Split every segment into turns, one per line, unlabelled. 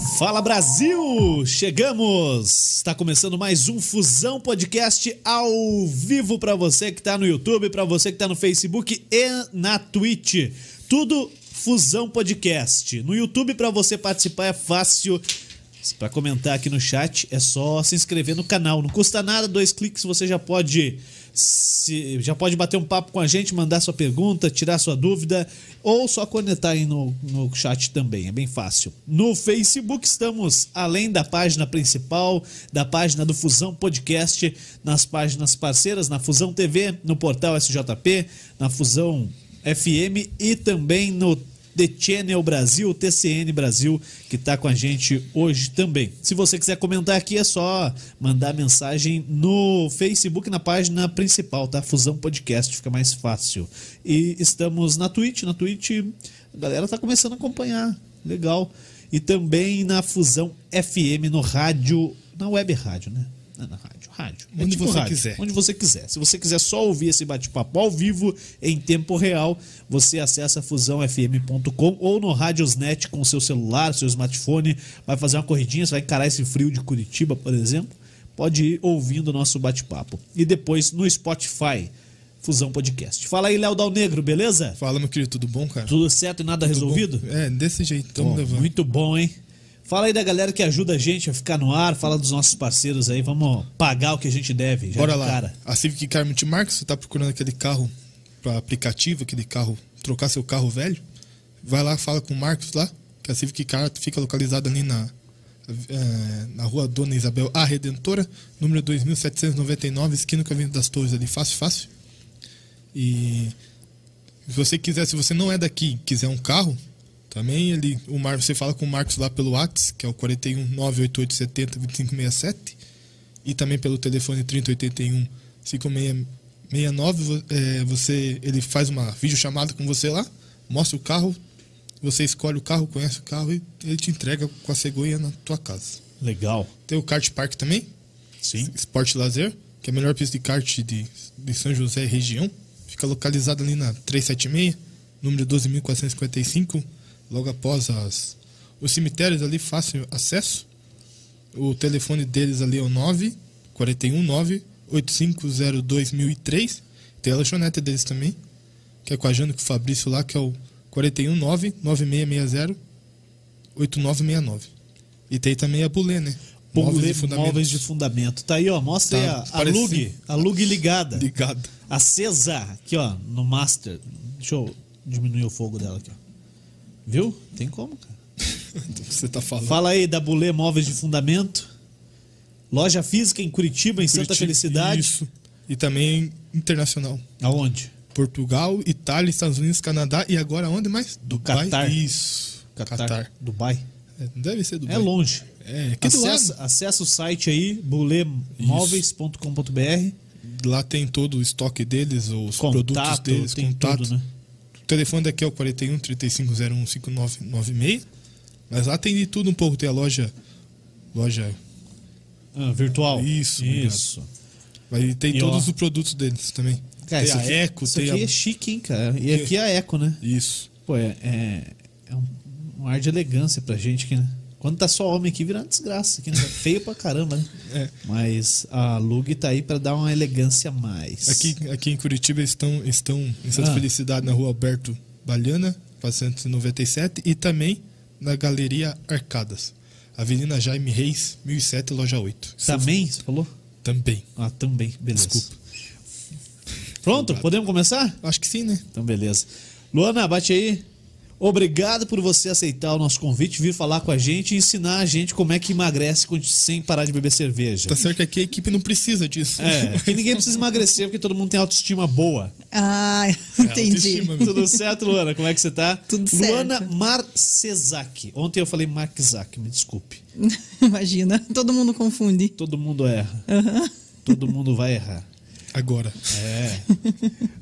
Fala Brasil! Chegamos! Está começando mais um Fusão Podcast ao vivo para você que está no YouTube, para você que está no Facebook e na Twitch. Tudo Fusão Podcast. No YouTube para você participar é fácil. Para comentar aqui no chat é só se inscrever no canal. Não custa nada, dois cliques você já pode se, já pode bater um papo com a gente, mandar sua pergunta, tirar sua dúvida ou só conectar aí no, no chat também, é bem fácil. No Facebook estamos além da página principal, da página do Fusão Podcast, nas páginas parceiras, na Fusão TV, no portal SJP, na Fusão FM e também no The Channel Brasil, TCN Brasil, que está com a gente hoje também. Se você quiser comentar aqui, é só mandar mensagem no Facebook, na página principal, tá? Fusão Podcast, fica mais fácil. E estamos na Twitch, na Twitch a galera tá começando a acompanhar, legal. E também na Fusão FM, no rádio, na web rádio, né? Na rádio, rádio.
É onde tipo você rádio, quiser.
Onde você quiser. Se você quiser só ouvir esse bate-papo ao vivo, em tempo real, você acessa fusãofm.com ou no Radiosnet com seu celular, seu smartphone, vai fazer uma corridinha, você vai encarar esse frio de Curitiba, por exemplo, pode ir ouvindo o nosso bate-papo. E depois no Spotify, Fusão Podcast. Fala aí, Léo Dal Negro, beleza?
Fala, meu querido, tudo bom, cara?
Tudo certo e nada tudo resolvido?
Bom. É, desse jeito, estamos levando.
Muito bom, hein? Fala aí da galera que ajuda a gente a ficar no ar, fala dos nossos parceiros aí, vamos pagar o que a gente deve.
Bora lá. Cara. A Civic Car Multimarca, você tá procurando aquele carro para aplicativo, aquele carro, trocar seu carro velho, vai lá, fala com o Marcos lá, que a Civic Car fica localizada ali na, é, na rua Dona Isabel A Redentora, número 2799, esquina com a Avenida das Torres ali, fácil, fácil. E se você quiser, se você não é daqui quiser um carro, também ele, o Mar, você fala com o Marcos lá pelo WhatsApp, que é o 41 98870 2567, e também pelo telefone 3081 5669, é, você, ele faz uma videochamada com você lá, mostra o carro, você escolhe o carro, conhece o carro e ele te entrega com a cegonha na tua casa.
Legal.
Tem o kart park também.
Sim.
Esporte Lazer, que é a melhor pista de kart de, de São José e região. Fica localizado ali na 376, número 12.455 logo após as, os cemitérios ali, fácil acesso. O telefone deles ali é o 9 41 9 8502 1003. Tem a lanchonete deles também, que é com a Jana com o Fabrício lá, que é o 41 9 9660 8969. E tem também a Bulê, né?
Móveis de, móveis de fundamento. Tá aí, ó. Mostra tá, aí a, a Lug. A Lug ligada.
Ligada.
A Cesar, aqui, ó, no Master. Deixa eu diminuir o fogo dela aqui, ó. Viu? Tem como, cara.
Você tá falando.
Fala aí da Bulê Móveis de Fundamento. Loja física em Curitiba, em Curitiba, Santa Felicidade. Isso.
E também internacional.
Aonde?
Portugal, Itália, Estados Unidos, Canadá e agora onde mais?
Dubai. Catar.
Isso.
Catar. Catar. Dubai.
É, deve ser Dubai.
É longe.
É,
aqui acessa, acessa o site aí, bulemóveis.com.br.
Lá tem todo o estoque deles, os contato, produtos deles,
tem contato. Tudo, né?
Telefone daqui é o 41 3501 5996. Mas lá tem de tudo um pouco. Tem a loja. Loja.
Ah, virtual.
Isso,
isso.
Mas tem e todos ó, os produtos deles também.
Cara, tem a aqui, Eco, isso tem aqui a... é chique, hein, cara? E aqui é a Eco, né?
Isso.
Pô, é, é, é um, um, ar de elegância pra gente aqui, né? Quando tá só homem aqui, vira uma desgraça aqui, né? Feio pra caramba, né?
É.
Mas a Lug tá aí para dar uma elegância a mais.
Aqui, aqui em Curitiba estão, estão em Santa ah. Felicidade, na rua Alberto Baliana, 497, e também na Galeria Arcadas. Avenida Jaime Reis, 1007, loja 8.
Também, você falou?
Também.
Ah, também, beleza.
Desculpa.
Pronto, podemos começar?
Acho que sim, né?
Então, beleza. Luana, bate aí. Obrigado por você aceitar o nosso convite, vir falar com a gente e ensinar a gente como é que emagrece sem parar de beber cerveja.
Tá certo que aqui a equipe não precisa disso.
É, que ninguém precisa emagrecer porque todo mundo tem autoestima boa.
Ah, entendi. É,
Tudo certo, Luana? Como é que você tá?
Tudo
certo.
Luana
Marcesac. Ontem eu falei Marczak, me desculpe.
Imagina, todo mundo confunde.
Todo mundo erra.
Uhum.
Todo mundo vai errar.
Agora.
É.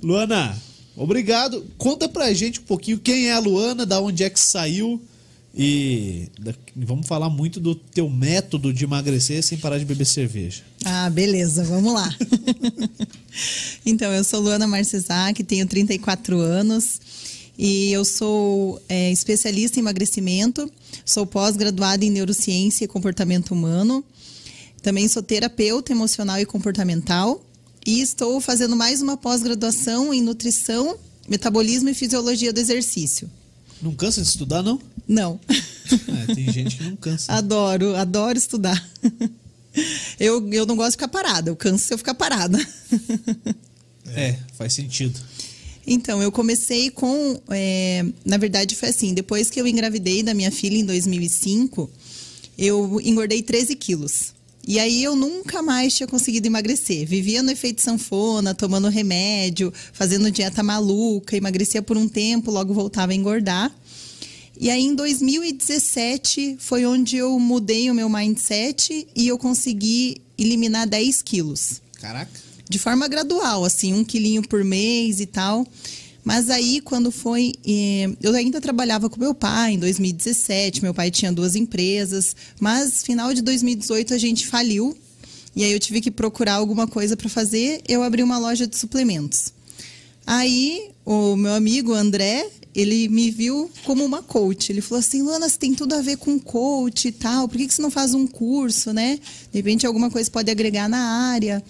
Luana, Obrigado. Conta pra gente um pouquinho quem é a Luana, da onde é que saiu e vamos falar muito do teu método de emagrecer sem parar de beber cerveja.
Ah, beleza, vamos lá. então, eu sou Luana Marcesac, tenho 34 anos E eu sou é, especialista em emagrecimento, sou pós-graduada em neurociência e comportamento humano. Também sou terapeuta emocional e comportamental. E estou fazendo mais uma pós-graduação em nutrição, metabolismo e fisiologia do exercício.
Não cansa de estudar, não?
Não.
É, tem gente que não cansa.
adoro, adoro estudar. Eu, eu não gosto de ficar parada, eu canso se eu ficar parada.
É, faz sentido.
Então, eu comecei com. É, na verdade, foi assim: depois que eu engravidei da minha filha em 2005, eu engordei 13 quilos. E aí eu nunca mais tinha conseguido emagrecer. Vivia no efeito sanfona, tomando remédio, fazendo dieta maluca, emagrecia por um tempo, logo voltava a engordar. E aí em 2017 foi onde eu mudei o meu mindset e eu consegui eliminar 10 quilos.
Caraca.
De forma gradual, assim, um quilinho por mês e tal. Mas aí, quando foi. Eu ainda trabalhava com meu pai em 2017, meu pai tinha duas empresas, mas final de 2018 a gente faliu. E aí eu tive que procurar alguma coisa para fazer. Eu abri uma loja de suplementos. Aí o meu amigo André, ele me viu como uma coach. Ele falou assim: Luana, você tem tudo a ver com coach e tal, por que, que você não faz um curso, né? De repente alguma coisa pode agregar na área.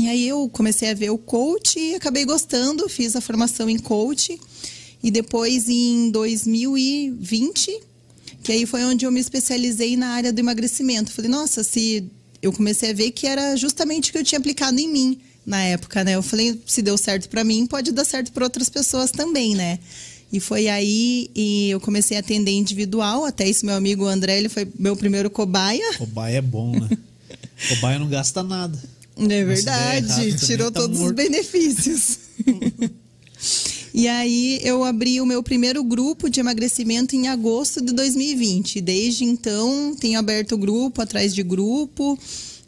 E aí eu comecei a ver o coach e acabei gostando, fiz a formação em coach. E depois em 2020, que aí foi onde eu me especializei na área do emagrecimento. Falei, nossa, se eu comecei a ver que era justamente o que eu tinha aplicado em mim na época, né? Eu falei, se deu certo para mim, pode dar certo para outras pessoas também, né? E foi aí e eu comecei a atender individual. Até esse meu amigo André, ele foi meu primeiro cobaia.
Cobaia é bom, né? cobaia não gasta nada.
É verdade, errado, tirou tá todos morto. os benefícios. e aí eu abri o meu primeiro grupo de emagrecimento em agosto de 2020. Desde então tenho aberto grupo atrás de grupo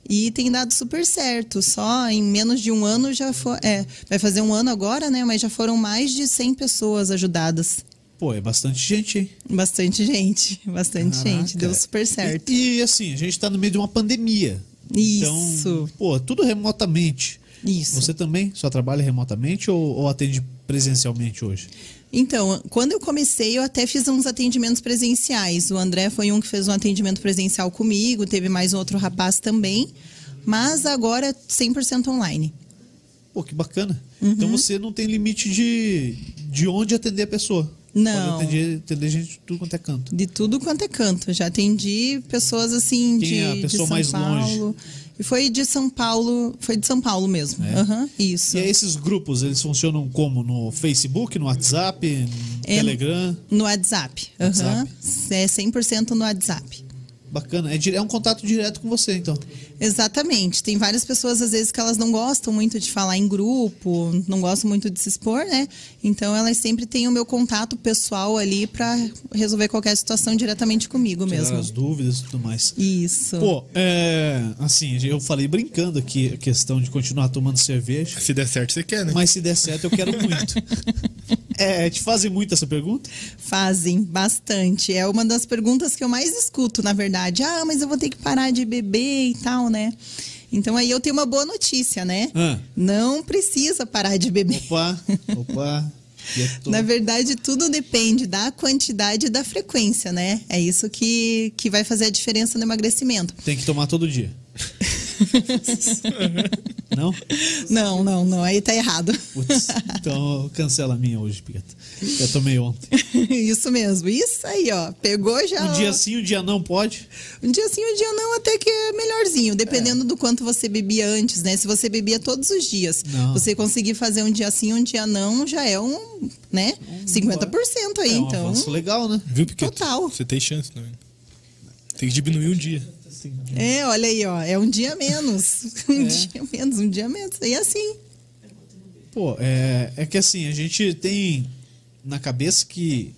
e tem dado super certo. Só em menos de um ano já foi. É, vai fazer um ano agora, né? Mas já foram mais de 100 pessoas ajudadas.
Pô, é bastante gente, hein?
Bastante gente, bastante Caraca. gente. Deu super certo.
E, e, assim, a gente tá no meio de uma pandemia.
Isso.
Então, pô, tudo remotamente.
Isso.
Você também só trabalha remotamente ou, ou atende presencialmente hoje?
Então, quando eu comecei, eu até fiz uns atendimentos presenciais. O André foi um que fez um atendimento presencial comigo, teve mais um outro rapaz também. Mas agora é 100% online.
Pô, que bacana. Então uhum. Então você não tem limite de, de onde atender a pessoa.
Não.
Pode atender, atender gente de tudo quanto é canto.
De tudo quanto é canto. Já atendi pessoas assim
Quem
de,
é a pessoa
de São
mais
Paulo.
longe?
E foi de São Paulo, foi de São Paulo mesmo.
É?
Uhum, isso.
E esses grupos, eles funcionam como? No Facebook, no WhatsApp, no
é
Telegram?
No WhatsApp. Uhum. WhatsApp. É 100% no WhatsApp.
Bacana. É, é um contato direto com você, então.
Exatamente. Tem várias pessoas, às vezes, que elas não gostam muito de falar em grupo, não gostam muito de se expor, né? Então, elas sempre têm o meu contato pessoal ali para resolver qualquer situação diretamente comigo
Tirar
mesmo.
as dúvidas e tudo mais.
Isso.
Pô, é, assim, eu falei brincando aqui a questão de continuar tomando cerveja.
Se der certo, você quer, né?
Mas se der certo, eu quero muito. é, te fazem muito essa pergunta?
Fazem, bastante. É uma das perguntas que eu mais escuto, na verdade. Ah, mas eu vou ter que parar de beber e tal, né? Então aí eu tenho uma boa notícia, né?
Ah.
Não precisa parar de beber.
Opa, opa.
Na verdade, tudo depende da quantidade e da frequência, né? É isso que, que vai fazer a diferença no emagrecimento.
Tem que tomar todo dia. não?
Não, não, não. Aí tá errado.
Putz, então cancela a minha hoje, Pita. Eu tomei ontem.
Isso mesmo. Isso aí, ó. Pegou já.
Um dia sim, um dia não pode?
Um dia sim, um dia não, até que é melhorzinho. Dependendo é. do quanto você bebia antes, né? Se você bebia todos os dias,
não.
você conseguir fazer um dia sim, um dia não, já é um, né? 50% aí,
é um
então.
legal, né?
Viu, Piquet?
Total.
Você tem chance, né? Tem que diminuir um dia.
É, olha aí, ó. É um dia menos. Um é. dia menos, um dia menos. E assim.
Pô, é, é que assim, a gente tem na cabeça que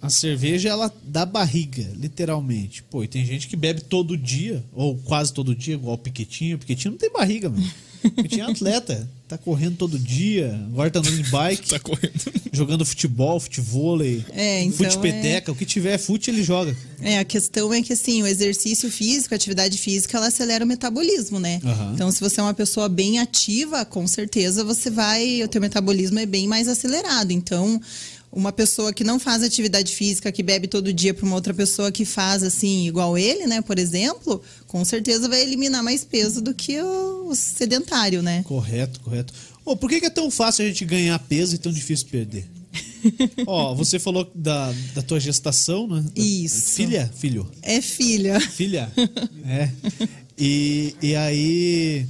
a cerveja ela dá barriga, literalmente. Pô, e tem gente que bebe todo dia, ou quase todo dia, igual o Piquetinho. O Piquetinho não tem barriga, mano. Piquetinho é atleta. Tá correndo todo dia, agora tá andando de bike.
tá correndo.
Jogando futebol, futevôlei,
é, então
fute-peteca. É... O que tiver fute, ele joga.
É, a questão é que assim, o exercício físico, a atividade física, ela acelera o metabolismo, né?
Uhum.
Então, se você é uma pessoa bem ativa, com certeza você vai. O teu metabolismo é bem mais acelerado. Então uma pessoa que não faz atividade física, que bebe todo dia para uma outra pessoa que faz assim, igual ele, né, por exemplo, com certeza vai eliminar mais peso do que o, o sedentário, né?
Correto, correto. Ô, por que, que é tão fácil a gente ganhar peso e tão difícil perder? Ó, você falou da, da tua gestação, né? Da-
Isso.
Filha? Filho?
É filha.
Filha? é. E, e aí.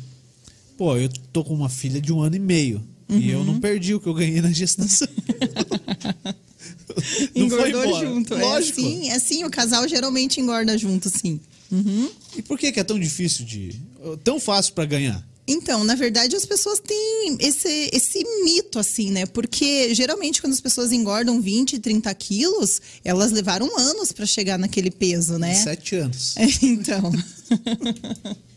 Pô, eu tô com uma filha de um ano e meio. E eu
Uhum.
não perdi o que eu ganhei na gestação.
Engordou junto.
Lógico.
É assim, é assim, o casal geralmente engorda junto, sim. Uhum.
E por que, que é tão difícil de. tão fácil pra ganhar?
Então, na verdade, as pessoas têm esse, esse mito, assim, né? Porque geralmente quando as pessoas engordam 20, 30 quilos, elas levaram anos para chegar naquele peso, né?
Sete anos.
É, então.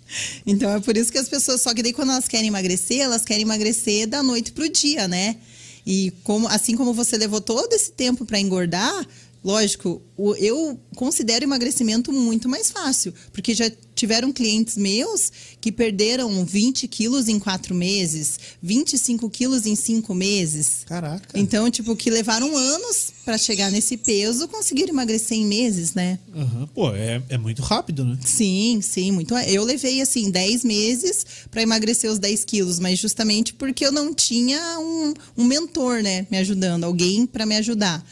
então é por isso que as pessoas. Só que daí quando elas querem emagrecer, elas querem emagrecer da noite pro dia, né? E como, assim como você levou todo esse tempo para engordar, lógico, eu considero emagrecimento muito mais fácil. Porque já tiveram clientes meus que perderam 20 quilos em quatro meses, 25 quilos em cinco meses.
Caraca.
Então, tipo, que levaram anos para chegar nesse peso, conseguiram emagrecer em meses, né?
Aham. Pô, é, é muito rápido, né?
Sim, sim, muito. Eu levei, assim, 10 meses para emagrecer os 10 quilos, mas justamente porque eu não tinha um, um mentor, né, me ajudando, alguém para me ajudar.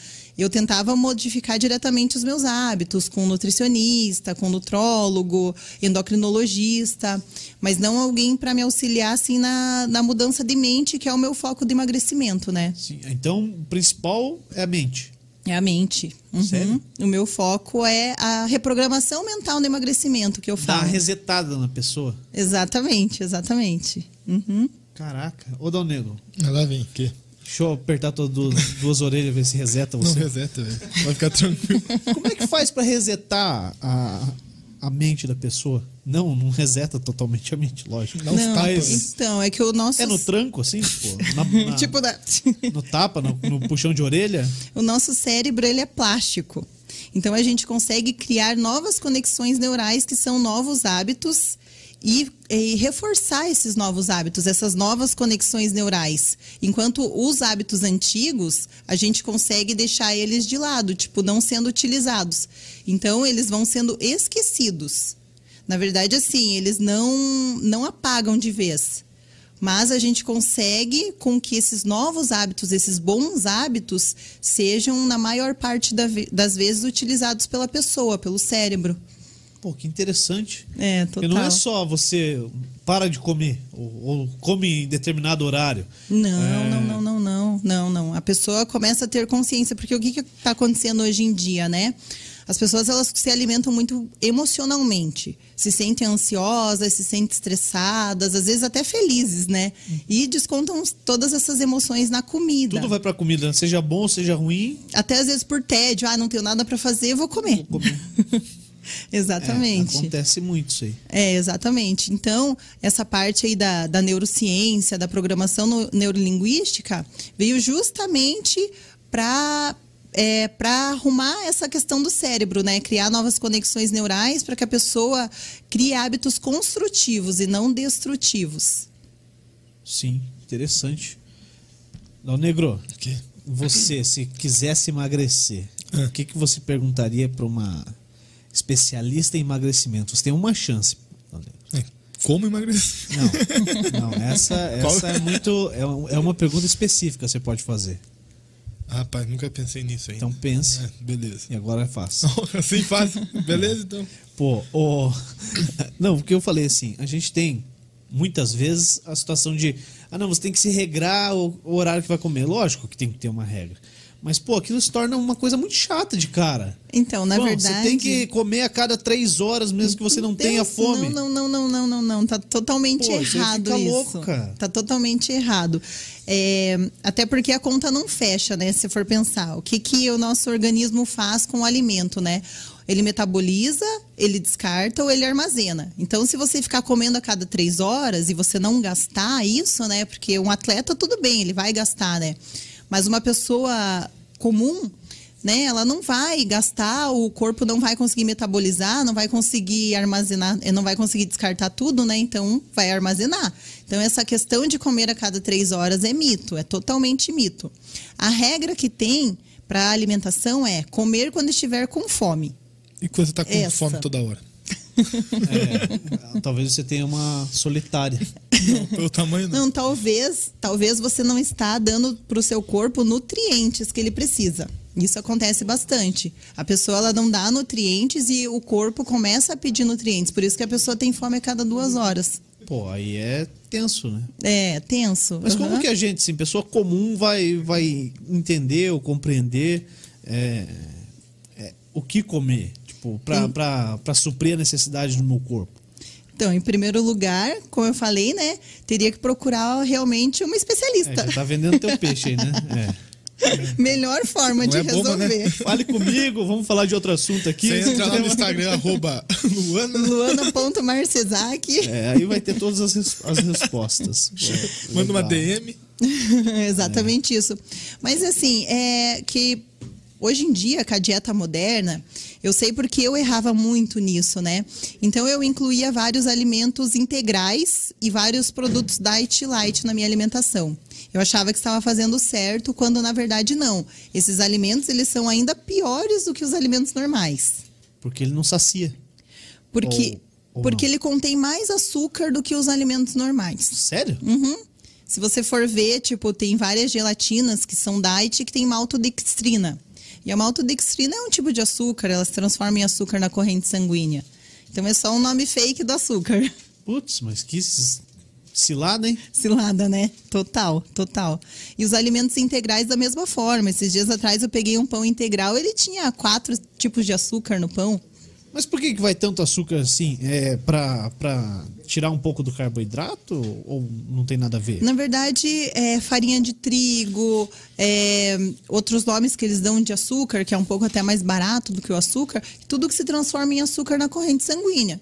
Eu tentava modificar diretamente os meus hábitos com nutricionista, com nutrólogo, endocrinologista, mas não alguém para me auxiliar, assim, na, na mudança de mente, que é o meu foco de emagrecimento, né?
Sim. Então, o principal é a mente.
É a mente. Uhum.
Sério?
O meu foco é a reprogramação mental no emagrecimento que eu
Dá
falo.
uma resetada na pessoa.
Exatamente, exatamente. Uhum.
Caraca. Ô, Dal Negro,
Lá vem, o quê?
Deixa eu apertar tuas duas, duas orelhas e ver se reseta
Não
você.
reseta, velho. Vai ficar tranquilo.
Como é que faz pra resetar a, a mente da pessoa? Não, não reseta totalmente a mente, lógico.
Dá uns
Não,
tapas.
então, é que o nosso.
É no tranco, assim? Tipo, na- na-
tipo, da...
no tapa, no, no puxão de orelha?
o nosso cérebro ele é plástico. Então a gente consegue criar novas conexões neurais que são novos hábitos e, e reforçar esses novos hábitos, essas novas conexões neurais. Enquanto os hábitos antigos, a gente consegue deixar eles de lado, tipo, não sendo utilizados. Então eles vão sendo esquecidos. Na verdade, assim, eles não, não apagam de vez. Mas a gente consegue com que esses novos hábitos, esses bons hábitos, sejam, na maior parte das vezes, utilizados pela pessoa, pelo cérebro.
Pô, que interessante.
É,
Porque
total.
não é só você para de comer ou, ou come em determinado horário.
Não,
É.
não, não, não, não, não, não. A pessoa começa a ter consciência, porque o que está acontecendo hoje em dia, né? As pessoas elas se alimentam muito emocionalmente, se sentem ansiosas, se sentem estressadas, às vezes até felizes, né? E descontam todas essas emoções na comida.
Tudo vai pra comida, seja bom, seja ruim.
Até às vezes por tédio, ah, não tenho nada para fazer, vou comer.
Vou comer.
Exatamente.
É, acontece muito isso aí.
É, exatamente. Então, essa parte aí da, da neurociência, da programação no- neurolinguística, veio justamente para é, para arrumar essa questão do cérebro, né? Criar novas conexões neurais para que a pessoa crie hábitos construtivos e não destrutivos.
Sim, interessante. Dal Negro,
O quê?
você, se quisesse emagrecer,
É.
o que, que você perguntaria pra uma especialista em emagrecimento? Você tem uma chance.
É, Como emagrecer?
Não, não, essa,
Qual?
essa é muito. É, é uma pergunta específica que você pode fazer.
Ah, Rapaz, nunca pensei nisso ainda.
Então pense.
É, beleza.
E agora é fácil.
assim fácil. Beleza, então.
Pô, o. Não, porque eu falei assim, a gente tem muitas vezes a situação de. Ah, não, você tem que se regrar o, o horário que vai comer. Lógico que tem que ter uma regra. Mas, pô, aquilo se torna uma coisa muito chata de cara.
Então, na
Bom,
verdade.
Você tem que comer a cada três horas, mesmo que você não
Deus,
tenha fome.
Não, não, não, não, não, não. Tá totalmente
Pô,
errado
fica
isso.
louco, cara.
Tá totalmente errado. É, até porque a conta não fecha, né? Se for pensar. O que, que o nosso organismo faz com o alimento, né? Ele metaboliza, ele descarta ou ele armazena. Então, se você ficar comendo a cada três horas e você não gastar isso, né? Porque um atleta, tudo bem, ele vai gastar, né? Mas uma pessoa comum, né? Ela não vai gastar, o corpo não vai conseguir metabolizar, não vai conseguir armazenar, eh, não vai conseguir descartar tudo, né? Então vai armazenar. Então essa questão de comer a cada três horas é mito, é totalmente mito. A regra que tem para alimentação é comer quando estiver com fome.
E quando você tá com
Essa.
fome toda hora?
É, talvez você tenha uma solitária.
Não, pelo tamanho não.
Não, talvez, talvez você não está dando para o seu corpo nutrientes que ele precisa. Isso acontece bastante. A pessoa ela não dá nutrientes e o corpo começa a pedir nutrientes. Por isso que a pessoa tem fome a cada duas horas.
Pô, aí é tenso, né?
É, tenso.
Mas como
Aham.
que a gente, assim, pessoa comum, vai, vai entender ou compreender é, é, o que comer? Tipo, pra suprir a necessidade do meu corpo.
Então, em primeiro lugar, como eu falei, né? Teria que procurar realmente uma
É,
especialista.
já tá vendendo teu peixe aí, né? É.
Melhor forma
Não
de
é bomba, né?
resolver.
Fale comigo, vamos falar de outro assunto aqui.
Você entra lá no Instagram, arroba Luana,
Luana.marcesac.
É, aí vai ter todas as, res- as respostas.
Manda uma. DM.
Exatamente isso. Mas assim, é que hoje em dia, com a dieta moderna, eu sei porque eu errava muito nisso, né? Então eu incluía vários alimentos integrais e vários produtos diet light na minha alimentação. Eu achava que estava fazendo certo, quando na verdade não. Esses alimentos, eles são ainda piores do que os alimentos normais.
Porque ele não sacia.
Porque,
Ou- ou
porque
não?
ele contém mais açúcar do que os alimentos normais.
Sério?
Uhum. Se você for ver, tipo, tem várias gelatinas que são diet que tem maltodextrina. E a maltodextrina é um tipo de açúcar, ela se transforma em açúcar na corrente sanguínea. Então é só um nome fake do açúcar.
Putz, mas que cilada, hein?
Cilada, né? Total, total. E os alimentos integrais da mesma forma. Esses dias atrás eu peguei um pão integral, ele tinha quatro tipos de açúcar no pão.
Mas por que, que vai tanto açúcar assim? É pra tirar um pouco do carboidrato? Ou não tem nada a ver?
Na verdade, é farinha de trigo, é, outros nomes que eles dão de açúcar, que é um pouco até mais barato do que o açúcar, tudo que se transforma em açúcar na corrente sanguínea.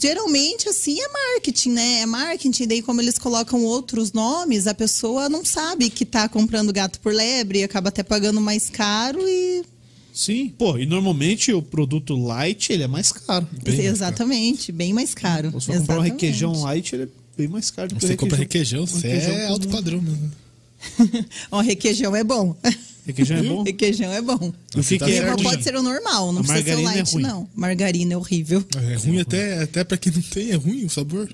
Geralmente, assim, é marketing, né? É marketing, daí como eles colocam outros nomes, a pessoa não sabe que tá comprando gato por lebre, acaba até pagando mais caro e...
Sim, pô, e normalmente o produto light ele é mais caro.
Bem mais
Exatamente, bem mais caro.
Se for comprar um requeijão light, ele é bem mais caro do que
Você
o
compra requeijão,
um
você
requeijão
é alto padrão mesmo.
Ó, requeijão é bom.
Requeijão é bom?
requeijão é bom.
Eu
Você tá
Mas
já.
pode ser o normal, não
A
precisa ser o
margarina é
light,
ruim.
não. Margarina é horrível.
É ruim até, até pra quem não tem, é ruim o sabor.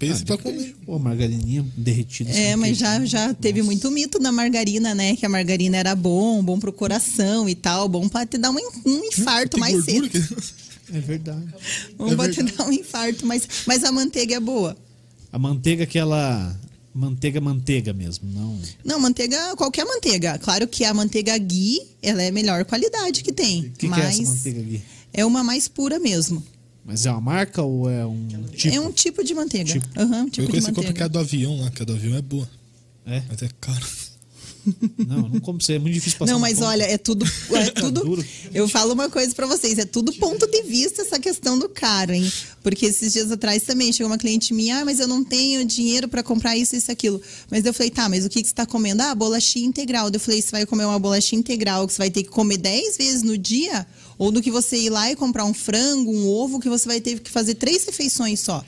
Pense pra comer.
Pô, margarininha derretida.
É, mas já, já teve muito mito da margarina, né? Que a margarina era bom, bom pro coração e tal, bom pra te dar um, um infarto
Tem
mais cedo.
que-
É verdade.
Bom
É
pra te
verdade.
dar um infarto, mas, mas a manteiga é boa.
A manteiga, aquela. Manteiga, manteiga mesmo, não.
Não, manteiga, qualquer manteiga. Claro que a manteiga ghee, ela é a melhor qualidade que tem.
O que, que é
mas
essa manteiga aqui?
é uma mais pura mesmo.
Mas é uma marca ou é um tipo?
É um tipo de manteiga.
Tipo.
Aham, um
Eu
tipo de
conheço compra
manteiga.
que é a do avião lá, que a do avião é boa.
É?
Mas é caro.
Não, não como você. É muito difícil passar
Não, mas olha, é tudo. É
Tá
tudo eu falo uma coisa pra vocês, é tudo ponto de vista essa questão do caro, hein? Porque esses dias atrás também chegou uma cliente minha, ah, mas eu não tenho dinheiro pra comprar isso, isso, aquilo. Mas eu falei, tá, mas o que, que você tá comendo? Ah, bolachinha integral. Eu falei, você vai comer uma bolachinha integral que você vai ter que comer 10 vezes no dia? Ou do que você ir lá e comprar um frango, um ovo, que você vai ter que fazer três refeições só?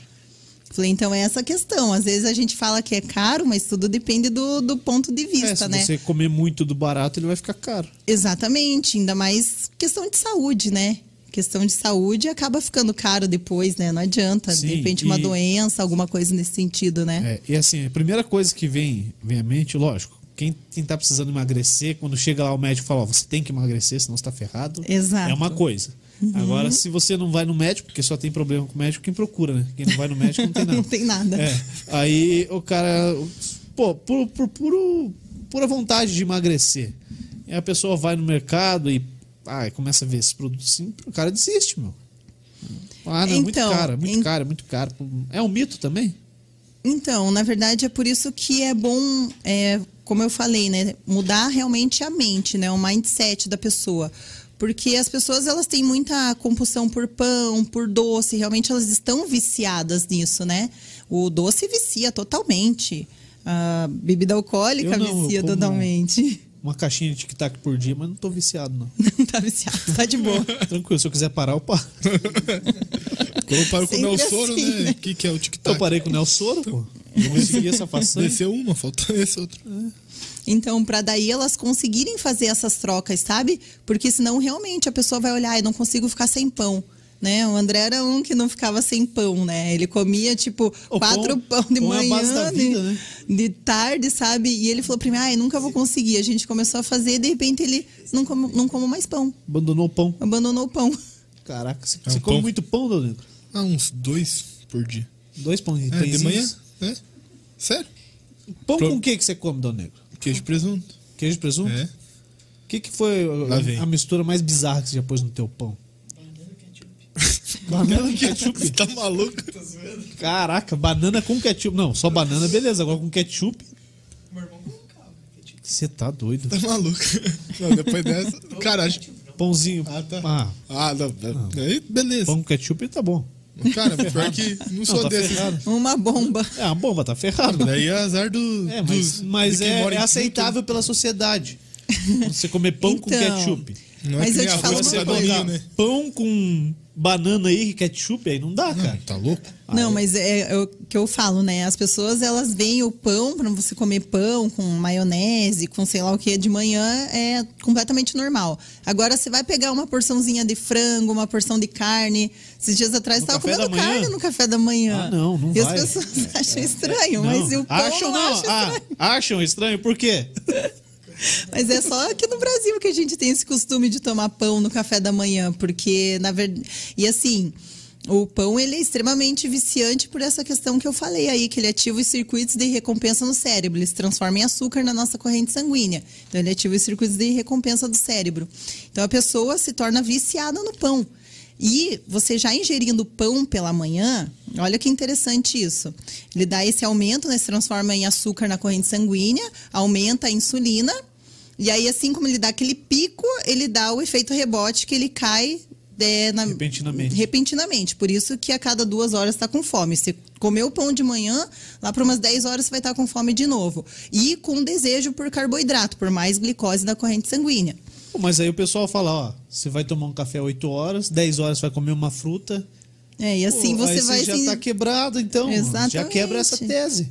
Falei, então é essa a questão. Às vezes a gente fala que é caro, mas tudo depende do, do ponto de
É,
vista,
se
né?
você comer muito do barato, ele vai ficar caro.
Exatamente, ainda mais questão de saúde, né? Questão de saúde acaba ficando caro depois, né? Não adianta.
Sim,
de repente, uma
e-
doença, alguma coisa nesse sentido, né?
É, e assim, a primeira coisa que vem, vem à mente, lógico, quem, quem tá precisando emagrecer, quando chega lá o médico fala, ó, você tem que emagrecer, senão você tá ferrado.
Exato.
É uma coisa. Agora, se você não vai no médico, porque só tem problema com o médico, quem procura, né? Quem não vai no médico não tem nada.
Não tem nada.
É. Aí o cara, pô, por, por puro, pura vontade de emagrecer. E a pessoa vai no mercado e ah, começa a ver esses produtos assim, o cara desiste, meu. Ah, não, é muito
Então,
caro, é muito caro, é muito caro. É um mito também?
Então, na verdade, é por isso que é bom, é, como eu falei, né? Mudar realmente a mente, né? O mindset da pessoa. Porque as pessoas, elas têm muita compulsão por pão, por doce. Realmente, elas estão viciadas nisso, né? O doce vicia totalmente. A bebida alcoólica
não,
vicia
como-
totalmente.
uma caixinha de tic-tac por dia, mas não tô viciado, não.
Não tá viciado, tá de boa.
Tranquilo, se eu quiser parar, eu paro.
Quando eu paro com o Nelsoro,
assim,
né?
né?
O que, que é o
Eu
tic-tac?
parei com o Nelsoro, pô. Eu consegui essa façanha.
Desceu uma, falta esse outro.
Então, para daí elas conseguirem fazer essas trocas, sabe? Porque senão realmente a pessoa vai olhar, eu não consigo ficar sem pão. Né? O André era um que não ficava sem pão, né? Ele comia, tipo,
O
quatro
pão-
pão, de
pão é a
manhã,
base da
de,
vida, né?
de tarde, sabe? E ele falou pra mim, ai, nunca vou conseguir. A gente começou a fazer e de repente ele não como, não como mais pão.
Abandonou o pão.
Abandonou o pão.
Caraca, você,
É
você
um
come
pão.
muito pão, Negro?
Ah, uns dois por dia.
Dois pão,
É, de manhã? É? Sério?
Pão
Pro-
com o que, que você come, Dona Negro?
Queijo e presunto.
Queijo e presunto?
É.
O que, que foi a, a mistura mais bizarra que você já pôs no teu pão? Banana com ketchup.
Você tá maluco?
Caraca, banana com ketchup. Não, só banana, beleza. Agora com ketchup. Você tá doido.
Tá maluco. Não, depois dessa. Caralho.
Pãozinho.
Ah, tá.
Ah,
Ah, não. Aí, beleza.
pão com ketchup tá bom.
Cara, pior que não sou
Não, tá
desses.
ferrado.
Uma bomba.
É uma bomba, tá ferrado.
Daí é azar do.
É, mas,
dos,
mas é, é aceitável pela sociedade. Você comer pão com
Então,
ketchup.
Não
Mas
que
eu te falo uma
Você
com
coisa.
né?
pão com banana e ketchup, aí não dá, cara.
Tá louco?
Não, mas é, é o que eu falo, né? As pessoas elas veem o pão para você comer pão com maionese, com sei lá o que de manhã é completamente normal. Agora você vai pegar uma porçãozinha de frango, uma porção de carne. Esses dias atrás
No
estava
café
comendo carne no café da manhã.
Ah, não, não
E
vai.
as pessoas acham estranho, mas
Não.
o pão
acham
não,
não,
acha
ah,
estranho.
acham estranho por quê?
Mas é só aqui no Brasil que a gente tem esse costume de tomar pão no café da manhã, porque na verdade. E assim, o pão ele é extremamente viciante por essa questão que eu falei aí, que ele ativa os circuitos de recompensa no cérebro, ele se transforma em açúcar na nossa corrente sanguínea. Então ele ativa os circuitos de recompensa do cérebro. Então a pessoa se torna viciada no pão. E você já ingerindo pão pela manhã, olha que interessante isso. Ele dá esse aumento, né, se transforma em açúcar na corrente sanguínea, aumenta a insulina, e aí, assim como ele dá aquele pico, ele dá o efeito rebote que ele cai é, na-
Repentinamente.
repentinamente. Por isso que a cada duas horas está com fome. Você comeu pão de manhã, lá para umas 10 horas você vai estar com fome de novo. E com desejo por carboidrato, por mais glicose da corrente sanguínea.
Pô, Mas aí o pessoal fala, ó, você vai tomar um café 8 horas, 10 horas vai comer uma fruta.
É, e assim
Pô,
você vai
já
assim,
tá quebrado, então. Já
Exatamente.
quebra essa tese.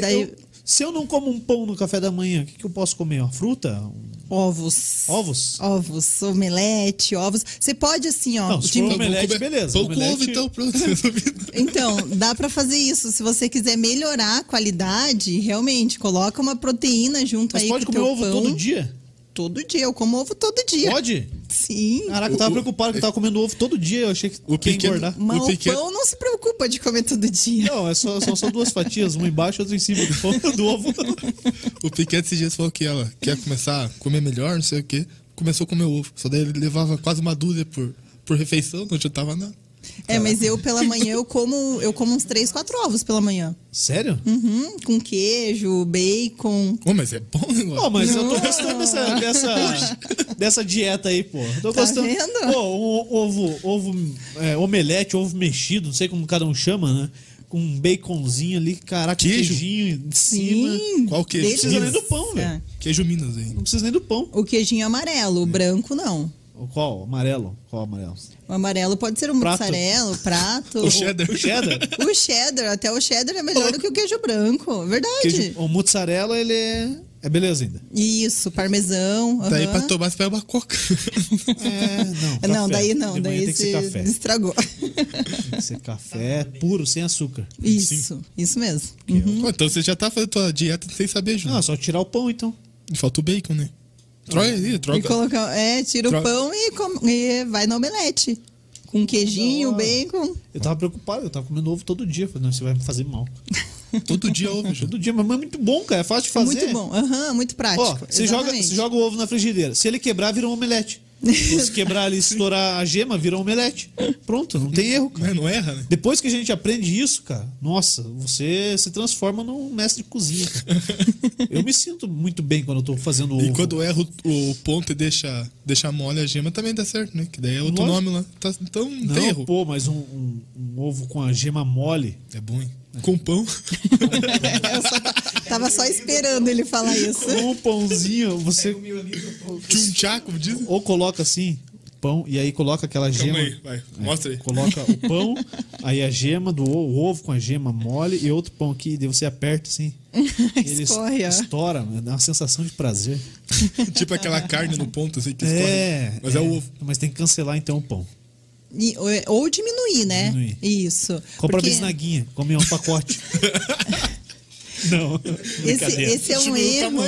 Daí-
Eu- se eu não como um pão no café da manhã, o que, que eu posso comer? Uma fruta? Um-
ovos.
Ovos?
Ovos, omelete, ovos. Você pode assim, ó.
Não, se
de-
for omelete, beleza.
Pão com
Omelete-
ovo, então, pronto.
Então, dá pra fazer isso. Se você quiser melhorar a qualidade, realmente, coloca uma proteína junto
Mas
aí
pode comer
teu
ovo
pão.
todo dia?
Todo dia. Eu como ovo todo dia.
Pode?
Sim.
Caraca, eu tava
O-
preocupado que eu tava comendo ovo todo dia. Eu achei que
O
que
pequeno-
engordar.
Mas
O pequeno-
pão não se preocupa de comer todo dia.
Não, é só, só, só duas fatias, uma embaixo e outra em cima do, pão, do ovo.
O Piquet esses dias falou que ela quer começar a comer melhor, não sei o quê. Começou a comer ovo. Só daí ele levava quase uma dúzia por, por refeição, não adiantava nada.
É, mas eu pela manhã eu como, eu como uns três, quatro ovos pela manhã.
Sério?
Uhum, com queijo, bacon.
Ô, mas é bom o negócio.
Pô, mas eu tô gostando dessa, dessa, dessa dieta aí, pô. Tô
Tá
gostando.
vendo?
Pô, um ovo, ovo é, omelete, ovo mexido, não sei como cada um chama, né? Com um baconzinho ali, caraca,
Queijo?
queijinho em cima.
Sim.
Qual queijo?
Não precisa nem do pão, velho.
Queijo Minas aí.
Não precisa nem do pão.
O queijinho amarelo, o branco não.
O Qual? Amarelo? Qual amarelo?
O amarelo pode ser um
Prato.
mussarela, o prato.
O cheddar.
O cheddar?
O cheddar, até o cheddar é melhor do que o queijo branco. Verdade.
Queijo, o mozzarella, ele é, é beleza ainda.
Isso, parmesão.
Daí pra tomar, você pega uma coca.
É, não.
Não, daí não, daí
tem que ser
se
café.
estragou.
Tem que ser café puro, sem açúcar.
Isso, isso mesmo. Uhum.
Então você já tá fazendo tua dieta sem saber, Júnior.
Não, só tirar o pão, então.
Falta o bacon, né? Troca aí,
E
troca.
colocar, é, tira
Troca.
o pão e, com- e vai no omelete. Com queijinho, bacon.
Eu tava preocupado, eu tava comendo ovo todo dia. Falei, não, isso vai me fazer mal.
Todo dia ovo.
Todo dia, mas é muito bom, cara. É fácil de fazer.
muito bom. Aham, muito prático.
Ó, você joga, você joga o ovo na frigideira. Se ele quebrar, vira um omelete. Se quebrar ali, estourar a gema, vira um omelete. Pronto, não tem erro, cara.
Não, não erra, né?
Depois que a gente aprende isso, cara, nossa, você se transforma num mestre de cozinha. Eu me sinto muito bem quando eu tô fazendo ovo.
E quando erra o, o ponto e deixa, deixa mole a gema, também dá certo, né? Que daí é outro
Lógico.
nome lá. Tá- então não,
Não,
tem erro.
pô, mas um, um- um ovo com a gema mole,
É bom, hein? Com pão.
Eu só ta- tava só esperando ele falar isso.
Com o pãozinho, você
Tchunchá, como diz.
ou coloca assim, pão, e aí coloca aquela gema.
Calma aí, vai. Mostra aí.
Coloca o pão, aí a gema do ovo, o ovo com a gema mole e outro pão aqui, daí você aperta assim. Ele es-
Escorre,
estoura, mano, dá uma sensação de prazer.
tipo aquela carne no ponto, assim, que escorre.
É.
Mas é, o ovo.
Mas tem que cancelar então o pão.
E- ou- ou diminuir, né?
Diminuir.
Isso.
Compra
Porque
bisnaguinha, come um pacote. Não,
esse, esse é um erro.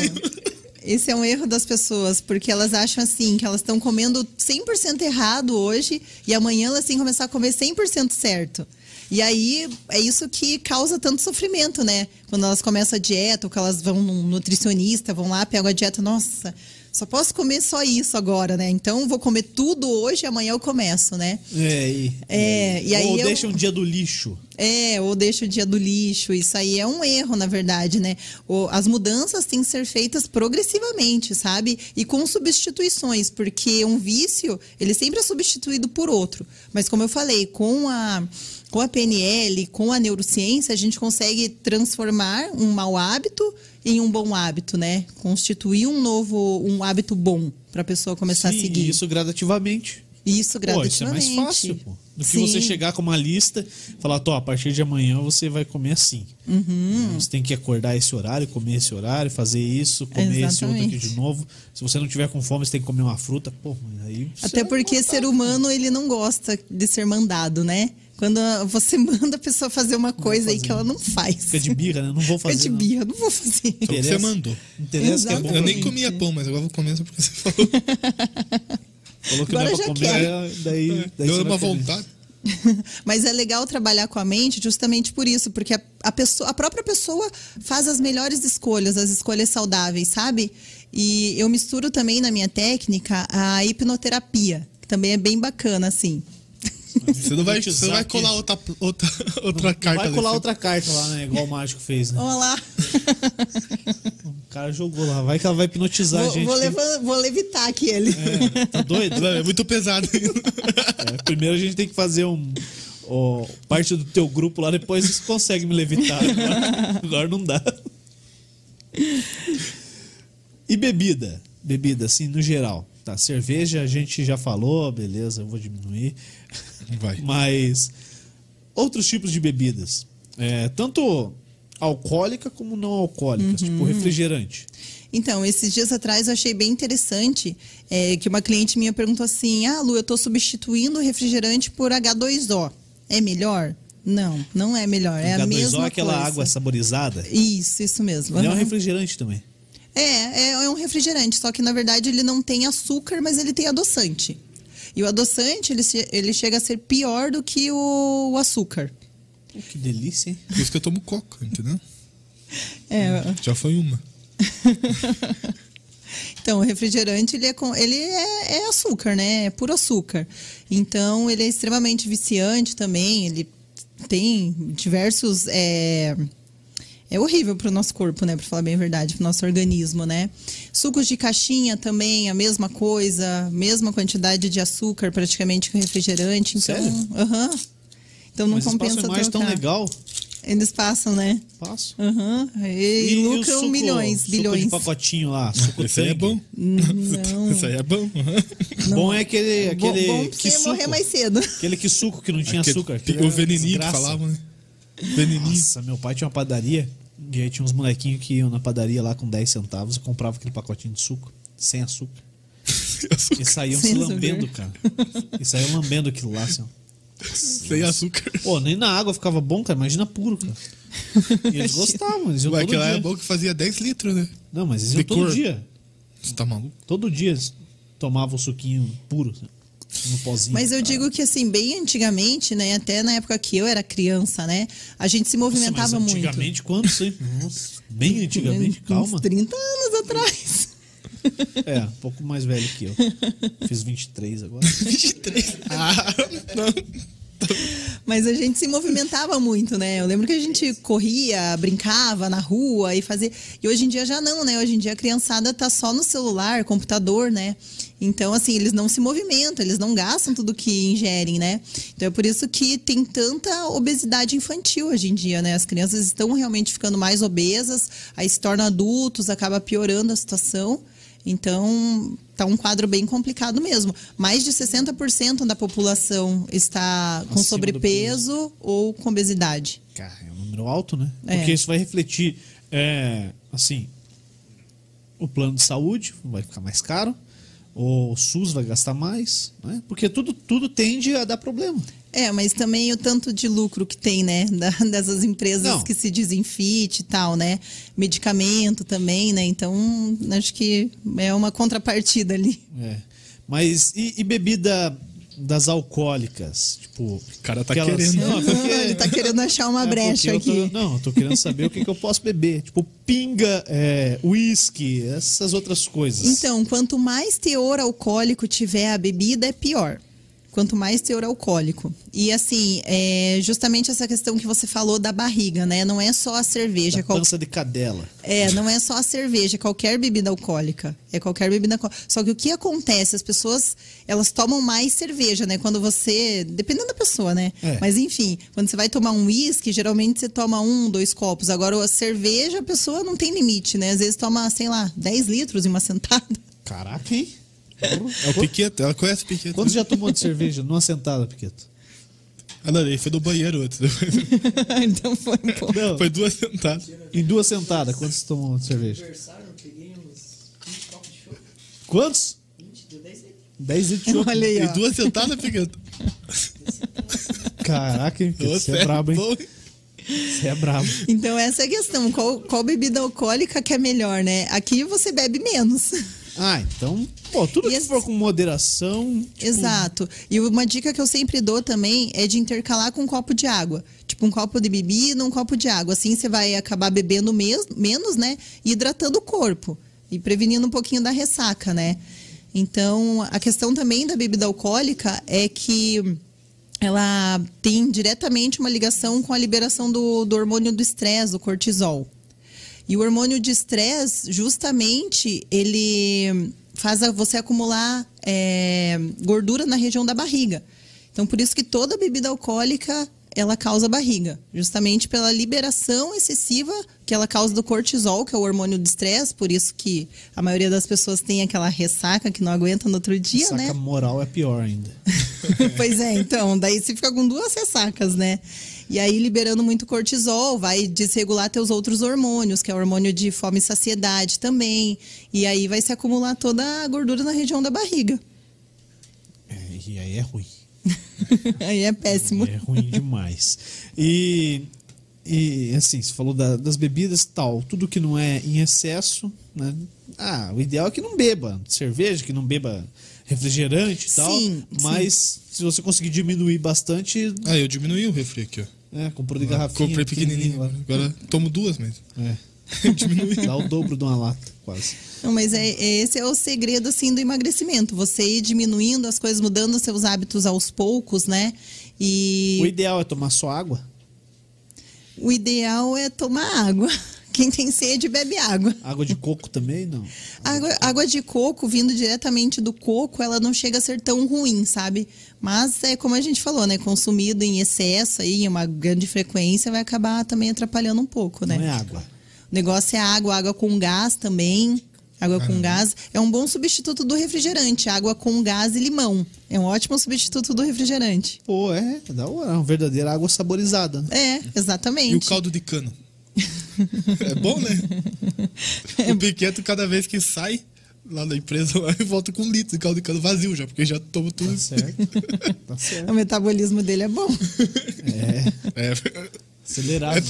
Esse é um erro das pessoas, porque elas acham assim, que elas estão comendo 100% errado hoje e amanhã elas têm que começar a comer 100% certo. E aí é isso que causa tanto sofrimento, né? Quando elas começam a dieta, ou que elas vão num nutricionista, vão lá, pegam a dieta, nossa, só posso comer só isso agora, né? Então vou comer tudo hoje e amanhã eu começo, né?
É, e,
É, e aí
Ou
eu-
deixa um dia do lixo.
É, ou deixa o dia do lixo. Isso aí é um erro, na verdade, né? As mudanças têm que ser feitas progressivamente, sabe? E com substituições, porque um vício, ele sempre é substituído por outro. Mas como eu falei, com a, com a PNL, com a neurociência, a gente consegue transformar um mau hábito em um bom hábito, né? Constituir um novo, um hábito bom para a pessoa começar
Sim,
a seguir.
Isso gradativamente.
Isso
Pô, isso é mais
gradativamente.
fácil, pô. Do que você
Sim.
chegar com uma lista e falar, tô, a partir de amanhã você vai comer assim.
Uhum.
Você tem que acordar esse horário, comer esse horário, fazer isso, comer esse outro aqui
Exatamente.
de novo. Se você não tiver com fome, você tem que comer uma fruta. Pô, aí.
Até porque
matar,
ser humano, ele não gosta de ser mandado, né? Quando você manda a pessoa fazer uma coisa aí que ela não faz.
Fica de birra, né? Não vou
Fica
fazer.
de
não.
birra, não vou fazer.
Que você mandou.
Interessa que é bom.
Eu nem comia pão, mas agora vou comer só porque você falou.
Falou que
Agora
não é pra
já
comer,
quero.
daí. daí
Deu uma vontade.
Mas é legal trabalhar com a mente justamente por isso, porque a, a pessoa, a própria pessoa faz as melhores escolhas, as escolhas saudáveis, sabe? E eu misturo também na minha técnica a hipnoterapia, que também é bem bacana, assim.
Você não vai, você não vai colar outra, outra, outra carta.
Vai colar outra carta lá, né? Igual o mágico fez, né?
Olha lá.
O cara jogou lá. Vai que ela vai hipnotizar a
Vou,
gente.
vou, levar- vou levitar aqui ele.
É, tá doido?
Não, é muito pesado.
É, primeiro a gente tem que fazer um. ó, parte do teu grupo lá, depois você consegue me levitar. Agora, agora não dá. E bebida? Bebida, assim, no geral. Tá, cerveja a gente já falou, beleza, eu vou diminuir.
Vai.
Mas outros tipos de bebidas. É, tanto alcoólica como não alcoólicas, tipo refrigerante.
Então, esses dias atrás eu achei bem interessante é, que uma cliente minha perguntou assim: Ah, Lu, eu estou substituindo o refrigerante por H2O. É melhor? Não, não é melhor. É a
H2O
mesma
é aquela
coisa.
água saborizada.
Isso, isso mesmo.
Ele é um refrigerante também.
É, é, é um refrigerante, só que na verdade ele não tem açúcar, mas ele tem adoçante. E o adoçante, ele, ele chega a ser pior do que o, o açúcar.
Pô, que delícia, hein?
Por isso que eu tomo coca, entendeu?
É,
Já foi uma.
Então, o refrigerante, ele, é, com- ele é, é açúcar, né? É puro açúcar. Então, ele é extremamente viciante também. Ele tem diversos... É, é horrível para o nosso corpo, né? Para falar bem a verdade, para o nosso organismo, né? Sucos de caixinha também, a mesma coisa. Mesma quantidade de açúcar praticamente que o refrigerante. Então,
Sério?
aham. Então, não
Mas
compensa
passam mais tão
trocar.
legal.
Eles passam, né?
Passo.
Aham. E,
o
lucram
suco-
milhões,
suco
bilhões.
de pacotinho lá, suco
Esse aí é bom.
Não.
Esse aí é bom.
Bom é aquele,
Bom-
aquele
bom pra
que
você
suco.
morrer mais cedo.
Aquele que suco que não tinha
Aquele-
açúcar.
O veneninho que falavam, né? Veneninho.
Nossa, meu pai tinha uma padaria e aí tinha uns molequinhos que iam na padaria lá com 10 centavos e compravam aquele pacotinho de suco, sem açúcar. E saíam
Sem
se
açúcar.
lambendo, cara. E saíam lambendo aquilo lá, assim, ó.
Sem açúcar.
Pô, nem na água ficava bom, cara. Imagina puro, cara. E eles gostavam, eles iam
Ué,
todo
aquele lá
dia.
é bom que fazia 10 litros, né?
Não, mas eles iam
De
todo dia.
Você tá maluco?
Todo dia eles tomavam o suquinho puro, assim, no pozinho.
Mas eu digo que, assim, bem antigamente, né? Até na época que eu era criança, né? A gente se
Nossa,
movimentava
mas
muito.
Antigamente, quantos, hein? Nossa, bem antigamente,
Uns
calma.
30 anos atrás.
É, um pouco mais velho que eu. Fiz 23 agora.
23. Ah, não.
Mas a gente se movimentava muito, né? Eu lembro que a gente corria, brincava na rua e fazia. E hoje em dia já não, né? Hoje em dia a criançada tá só no celular, computador, né? Então, assim, eles não se movimentam, eles não gastam tudo que ingerem, né? Então é por isso que tem tanta obesidade infantil hoje em dia, né? As crianças estão realmente ficando mais obesas, aí se tornam adultos, acaba piorando a situação. Então, tá um quadro bem complicado mesmo. Mais de 60% da população está com
Acima
sobrepeso ou com obesidade.
Cara, é um número alto, né?
É.
Porque isso vai refletir, é, assim, o plano de saúde vai ficar mais caro, o SUS vai gastar mais, né? Porque tudo, tudo tende a dar problema.
É, mas também o tanto de lucro que tem, né? da- dessas empresas
Não.
que se dizem fit e tal, né? Medicamento também, né? Então, acho que é uma contrapartida ali.
É. Mas e, e bebida das alcoólicas? Tipo, o
cara tá
aquelas-
querendo.
Não, porque-
Ele tá querendo achar uma
É,
brecha aqui.
tô- não, eu tô querendo saber o que, que eu posso beber. Tipo, pinga, é, whisky, essas outras coisas.
Então, quanto mais teor alcoólico tiver a bebida, é pior. Quanto mais teor alcoólico. E assim, é justamente essa questão que você falou da barriga, né? Não é só a cerveja.
da
qual-
pança de cadela.
É, não é só a cerveja, é qualquer bebida alcoólica. É qualquer bebida alcoólica. Só que o que acontece? As pessoas, elas tomam mais cerveja, né? Quando você. Dependendo da pessoa, né?
É.
Mas enfim, quando você vai tomar um uísque, geralmente você toma um, dois copos. Agora, a cerveja, a pessoa não tem limite, né? Às vezes toma, sei lá, 10 litros em uma sentada.
Caraca, hein?
É o Piqueto, ela conhece o Piqueto.
Quantos já tomou de cerveja numa sentada, Piqueto?
Ah, não, ele foi do banheiro antes.
então foi um pouco.
Não,
Foi duas sentadas.
em duas sentadas, quantos você tomou de cerveja?
aniversário, eu peguei uns 20 copos de chopp.
Quantos?
20, deu 10 litros.
10 litros de chopp.
Olha aí,
E
ó.
duas sentadas, Piqueto.
Caraca, hein? Piqueto, Você
Você
é brabo, hein?
bom,
Você é brabo.
Então, essa é a questão. Qual, qual bebida alcoólica que é melhor, né? Aqui você bebe menos.
Ah, então, pô, tudo
E
que
esse-
for com moderação. tipo,
Exato. E uma dica que eu sempre dou também é de intercalar com um copo de água. Tipo, um copo de bebida, um copo de água. Assim você vai acabar bebendo menos, né? E hidratando o corpo. E prevenindo um pouquinho da ressaca, né? Então, a questão também da bebida alcoólica é que ela tem diretamente uma ligação com a liberação do, do hormônio do estresse, do cortisol. E o hormônio de estresse, justamente, ele faz você acumular é, gordura na região da barriga. Então, por isso que toda bebida alcoólica ela causa barriga, justamente pela liberação excessiva que ela causa do cortisol, que é o hormônio de estresse, por isso que a maioria das pessoas tem aquela ressaca que não aguenta no outro dia,
saca
né?
moral é pior ainda.
pois é, então, daí você fica com duas ressacas, né? E aí, liberando muito cortisol, vai desregular teus outros hormônios, que é o hormônio de fome e saciedade também. E aí vai se acumular toda a gordura na região da barriga.
É, e aí é ruim.
aí é péssimo.
É ruim demais. E, e assim, você falou da- das bebidas e tal, tudo que não é em excesso, né? Ah, o ideal é que não beba cerveja, que não beba refrigerante e tal.
Sim,
mas se você conseguir diminuir bastante,
Ah, eu diminuí o refri aqui, ó.
É, comprou de garrafinha.
Comprei pequenininho. Agora tomo duas mesmo.
É,
Diminui.
dá o dobro de uma lata, quase.
Não, mas é, esse é o segredo, assim, do emagrecimento. Você ir diminuindo as coisas, mudando os seus hábitos aos poucos, né? E
O ideal é tomar só água.
o ideal é tomar água. Quem tem sede, bebe água.
Água de coco também, não.
Água, água de coco, vindo diretamente do coco, ela não chega a ser tão ruim, sabe? Mas é como a gente falou, né? Consumido em excesso aí, em uma grande frequência, vai acabar também atrapalhando um pouco, né?
Não é água.
O negócio é água, água com gás também. Água com gás é um bom substituto do refrigerante. Água com gás e limão. É um ótimo substituto do refrigerante.
Pô, é, da hora, é uma verdadeira água saborizada. né?
É, exatamente.
E o caldo de cana? É bom, né? O Piqueto, cada vez que sai lá da empresa, lá, ele volta com um litro de caldo de cana vazio já, porque já toma tudo.
Tá certo. Tá certo.
O metabolismo dele é bom.
É,
É.
acelerado.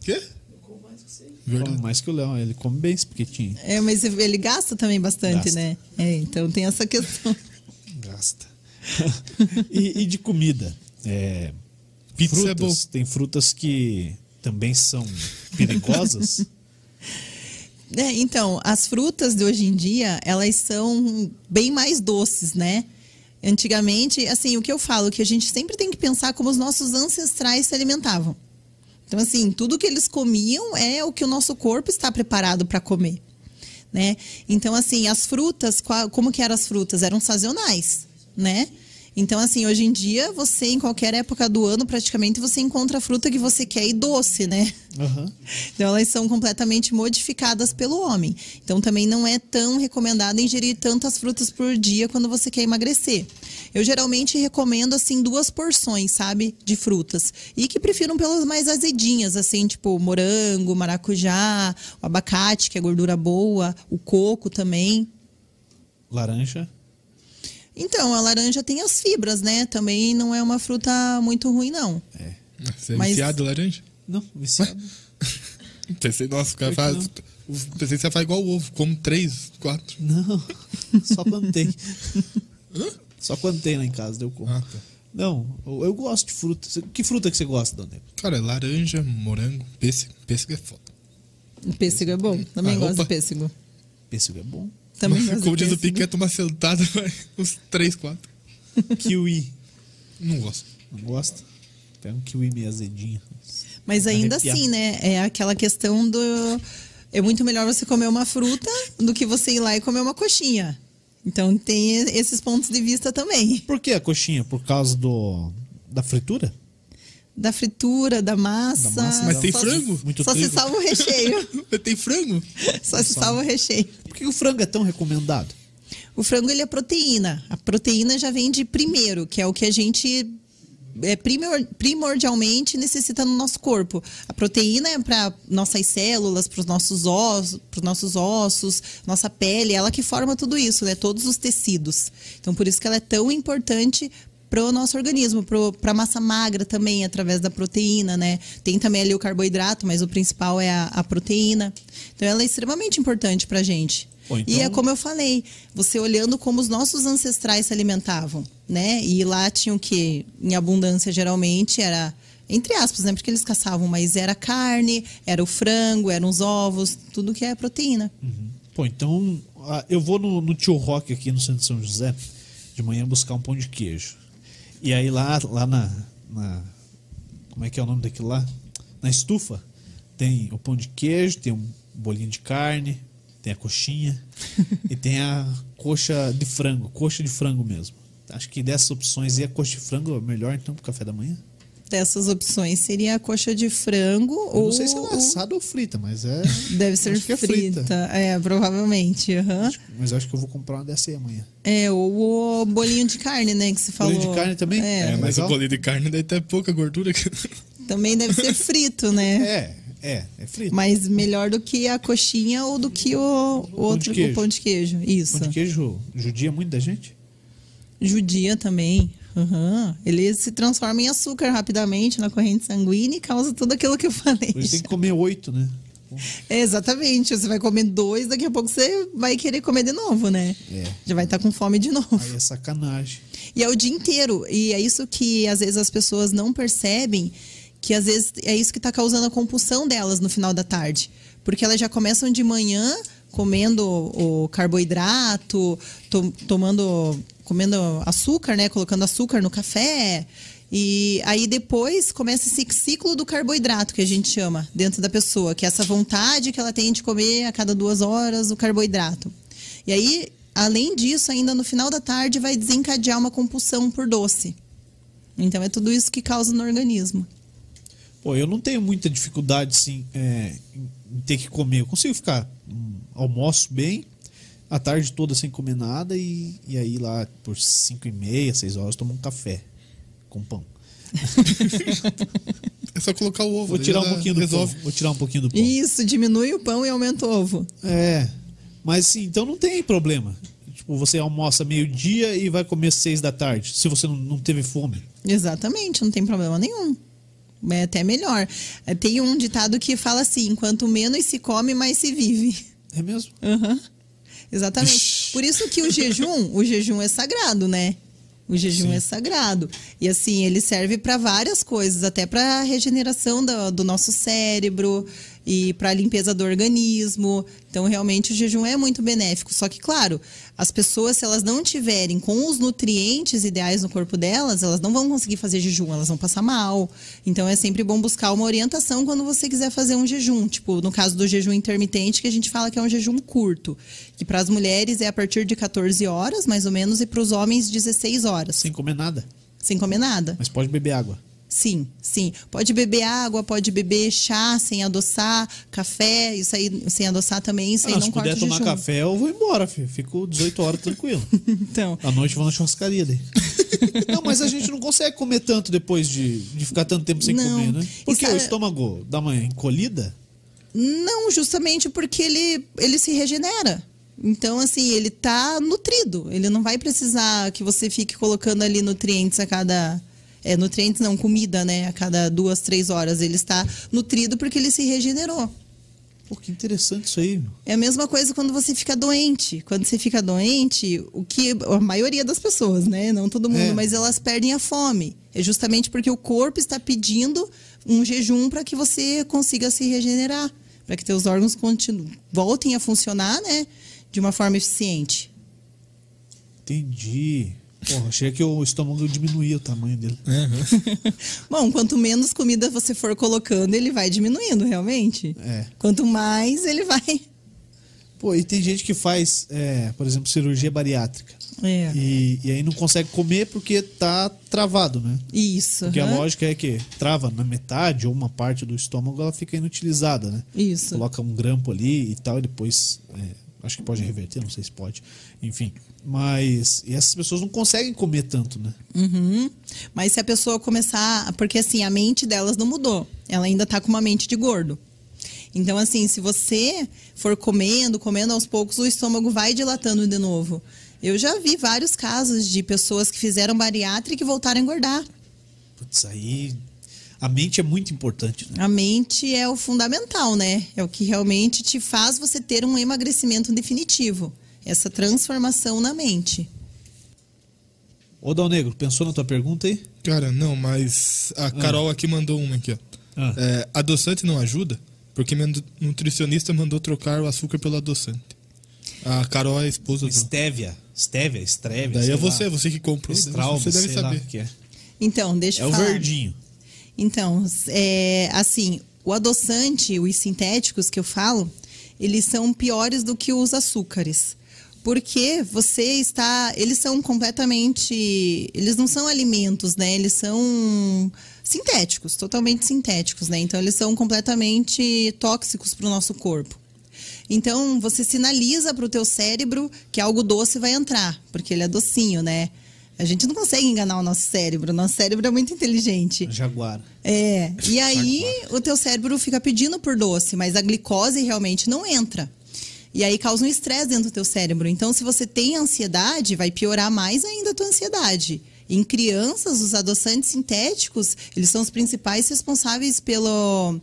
Quê?
como mais que você.
Verdade.
Come mais que o Léo, ele come bem esse piquetinho.
É, mas ele gasta também bastante,
Gasta.
né? É, então tem essa questão.
Gasta. e, e de comida? É,
Pizza
frutas,
é bom.
Tem frutas que também são perigosas.
É, então, as frutas de hoje em dia, elas são bem mais doces, né? Antigamente, assim, o que eu falo, que a gente sempre tem que pensar como os nossos ancestrais se alimentavam. Então, assim, tudo que eles comiam é o que o nosso corpo está preparado para comer. né? Então, assim, as frutas, como que eram as frutas? Eram sazonais, né? Então, assim, hoje em dia, você, em qualquer época do ano, praticamente, você encontra a fruta que você quer e doce, né?
Aham.
Então, elas são completamente modificadas pelo homem. Então, também não é tão recomendado ingerir tantas frutas por dia quando você quer emagrecer. Eu geralmente recomendo, assim, duas porções, sabe? De frutas. E que prefiram pelas mais azedinhas, assim, tipo morango, maracujá, o abacate, que é gordura boa, o coco também.
Laranja.
Então, a laranja tem as fibras, né? Também não é uma fruta muito ruim, não.
É.
Você é
Mas-
viciado em laranja?
Não, viciado.
Pensei, nossa, o cara faz. Pensei que você faz igual o ovo, como três, quatro.
Não, só quando tem. Só quando tem lá em casa, deu como.
Ah, tá.
Não, eu, eu gosto de fruta. Que fruta que você gosta, Dona?
Cara, laranja, morango, pêssego. Pêssego é foda.
O pêssego é bom. Também
Ah,
gosto
opa.
de pêssego.
Pêssego é bom.
Também gosto
Como
de
diz o
pêssego.
Piquet, uma sentada, uns três, quatro.
Kiwi.
Não gosto.
Não gosta? Pega um kiwi meio azedinho.
Mas ainda
Arrepiar.
assim, né? É aquela questão do. É muito melhor você comer uma fruta do que você ir lá e comer uma coxinha. Então tem esses pontos de vista também.
Por que a coxinha? Por causa do da fritura?
Da fritura, da massa.
Da massa,
Mas tem
Só-
frango?
Muito
Só se
trigo.
salva o recheio.
Tem frango?
Só se salva o recheio.
Por que o frango é tão recomendado?
O frango ele é proteína. A proteína já vem de primeiro, que é o que a gente é, primor- primordialmente necessita no nosso corpo. A proteína é para nossas células, para os nossos ossos, para os nossos ossos, nossa pele, ela que forma tudo isso, né? Todos os tecidos. Então por isso que ela é tão importante para o nosso organismo, para a massa magra também, através da proteína, né? Tem também ali o carboidrato, mas o principal é a, a proteína. Então ela é extremamente importante para a gente.
Pô,
E
então-
é como eu falei, você olhando como os nossos ancestrais se alimentavam, né? E lá tinham que, em abundância geralmente, era entre aspas, né? Porque eles caçavam, mas era carne, era o frango, eram os ovos, tudo que é proteína.
Pô, então ah, eu vou no, no tio Rock aqui no centro de São José de manhã buscar um pão de queijo. E aí lá, lá na, na- Como é que é o nome daquilo lá? Na estufa tem o pão de queijo, tem um bolinho de carne, tem a coxinha e tem a coxa de frango, coxa de frango mesmo. Acho que dessas opções e a coxa de frango é melhor então pro café da manhã.
Dessas opções seria a coxa de frango
Eu
ou
não sei se é
o-
assada ou frita, mas é.
deve ser
acho que é
frita. É, provavelmente. aham.
Mas eu acho que eu vou comprar uma dessa aí amanhã.
É, ou o bolinho de carne, né? Que você falou.
Bolinho de carne também?
É,
É, mas
legal.
o bolinho de carne daí tem pouca gordura.
também deve ser frito, né?
É, é, é frito.
Mas melhor do que a coxinha ou do que o, o
de
outro
queijo.
o pão de queijo. Isso.
Pão de queijo judia muito da gente?
Judia também. Aham. Ele se transforma em açúcar rapidamente na corrente sanguínea e causa tudo aquilo que eu falei.
Isso tem que comer oito, né?
É, exatamente. Você vai comer dois, daqui a pouco você vai querer comer de novo, né?
É.
Já vai estar com fome de novo.
Aí é sacanagem.
E é o dia inteiro. E é isso que às vezes as pessoas não percebem, que às vezes é isso que está causando a compulsão delas no final da tarde. Porque elas já começam de manhã comendo o carboidrato, to- tomando, comendo açúcar, né? Colocando açúcar no café. E aí depois começa esse ciclo do carboidrato que a gente chama dentro da pessoa, que é essa vontade que ela tem de comer a cada duas horas o carboidrato. E aí, além disso, ainda no final da tarde vai desencadear uma compulsão por doce. Então é tudo isso que causa no organismo.
Pô, eu não tenho muita dificuldade, assim, é, em ter que comer. Eu consigo ficar, hum, almoço bem, a tarde toda sem comer nada e, e aí lá por cinco e meia, seis horas, tomo um café com pão.
É só colocar o ovo.
Vou tirar um
ela
pouquinho do
resolve.
pão. Vou tirar um pouquinho do pão.
Isso, diminui o pão e aumenta o ovo.
É, mas sim, então não tem problema. Tipo, você almoça meio-dia e vai comer seis da tarde, se você não, não teve fome.
Exatamente, não tem problema nenhum. É até melhor. É, Tem um ditado que fala assim: quanto menos se come, mais se vive.
É mesmo?
Aham. Exatamente. Por isso que o jejum, o jejum é sagrado, né? O jejum
Sim.
é sagrado. E assim, ele serve para várias coisas, até para regeneração do, do nosso cérebro. E para a limpeza do organismo. Então, realmente, o jejum é muito benéfico. Só que, claro, as pessoas, se elas não tiverem com os nutrientes ideais no corpo delas, elas não vão conseguir fazer jejum, elas vão passar mal. Então, é sempre bom buscar uma orientação quando você quiser fazer um jejum. Tipo, no caso do jejum intermitente, que a gente fala que é um jejum curto. Que para as mulheres é a partir de 14 horas, mais ou menos, e para os homens, 16 horas.
Sem comer nada.
Sem comer nada.
Mas pode beber água.
Sim, sim. Pode beber água, pode beber chá sem adoçar, café, isso aí sem adoçar também, isso
Ah,
aí
não,
não
se
corta
puder
o
tomar
jejum.
café, eu vou embora, filho. Fico 18 horas tranquilo.
Então,
À noite vou na churrascaria daí. não, mas a gente não consegue comer tanto depois de, de ficar tanto tempo sem
Não.
comer, né? Porque
sabe-
o estômago dá uma encolhida.
não justamente porque ele, ele se regenera. Então, assim, ele tá nutrido. Ele não vai precisar que você fique colocando ali nutrientes a cada. É, nutrientes não, comida, né? A cada duas, três horas. Ele está nutrido porque ele se regenerou.
Pô, que interessante isso aí.
É a mesma coisa quando você fica doente. Quando você fica doente, o que a maioria das pessoas, né? Não todo mundo,
É.
mas elas perdem a fome. É justamente porque o corpo está pedindo um jejum para que você consiga se regenerar, para que teus órgãos continu- voltem a funcionar, né? De uma forma eficiente.
Entendi. Porra, achei que o estômago diminuía o tamanho dele.
Bom, quanto menos comida você for colocando, ele vai diminuindo, realmente.
É.
Quanto mais, ele vai.
Pô, e tem gente que faz, é, por exemplo, cirurgia bariátrica.
É.
E, e aí não consegue comer porque tá travado, né?
Isso.
Porque a
aham.
lógica é que trava na metade ou uma parte do estômago, ela fica inutilizada, né?
Isso.
Coloca um grampo ali e tal, e depois. é, acho que pode reverter, não sei se pode. Enfim. Mas. E essas pessoas não conseguem comer tanto, né?
Uhum. Mas se a pessoa começar. Porque assim, a mente delas não mudou. Ela ainda tá com uma mente de gordo. Então, assim, se você for comendo, comendo aos poucos, o estômago vai dilatando de novo. Eu já vi vários casos de pessoas que fizeram bariátrica e voltaram a engordar.
Putz, aí. A mente é muito importante, né?
A mente é o fundamental, né? É o que realmente te faz você ter um emagrecimento definitivo. Essa transformação na mente.
Ô, Dal Negro, pensou na tua pergunta aí?
Cara, não, mas a Carol aqui mandou uma aqui, ó.
Ah.
É, adoçante não ajuda? Porque minha nu- nutricionista mandou trocar o açúcar pelo adoçante. A Carol é a esposa do.
Stevia. Stevia, Stevia.
Daí é você, você que comprou.
Straub,
você deve saber.
o que é.
Então, deixa
É
eu
o
falar.
verdinho.
Então, é, assim, o adoçante, os sintéticos que eu falo, eles são piores do que os açúcares. Porque você está. Eles são completamente. Eles não são alimentos, né? Eles são sintéticos, totalmente sintéticos, né? Então, eles são completamente tóxicos para o nosso corpo. Então, você sinaliza para o teu cérebro que algo doce vai entrar, porque ele é docinho, né? A gente não consegue enganar o nosso cérebro. O nosso cérebro é muito inteligente.
Jaguar.
É, e aí o teu cérebro fica pedindo por doce, mas a glicose realmente não entra. E aí causa um estresse dentro do teu cérebro. Então, se você tem ansiedade, vai piorar mais ainda a tua ansiedade. Em crianças, os adoçantes sintéticos, eles são os principais responsáveis pelo,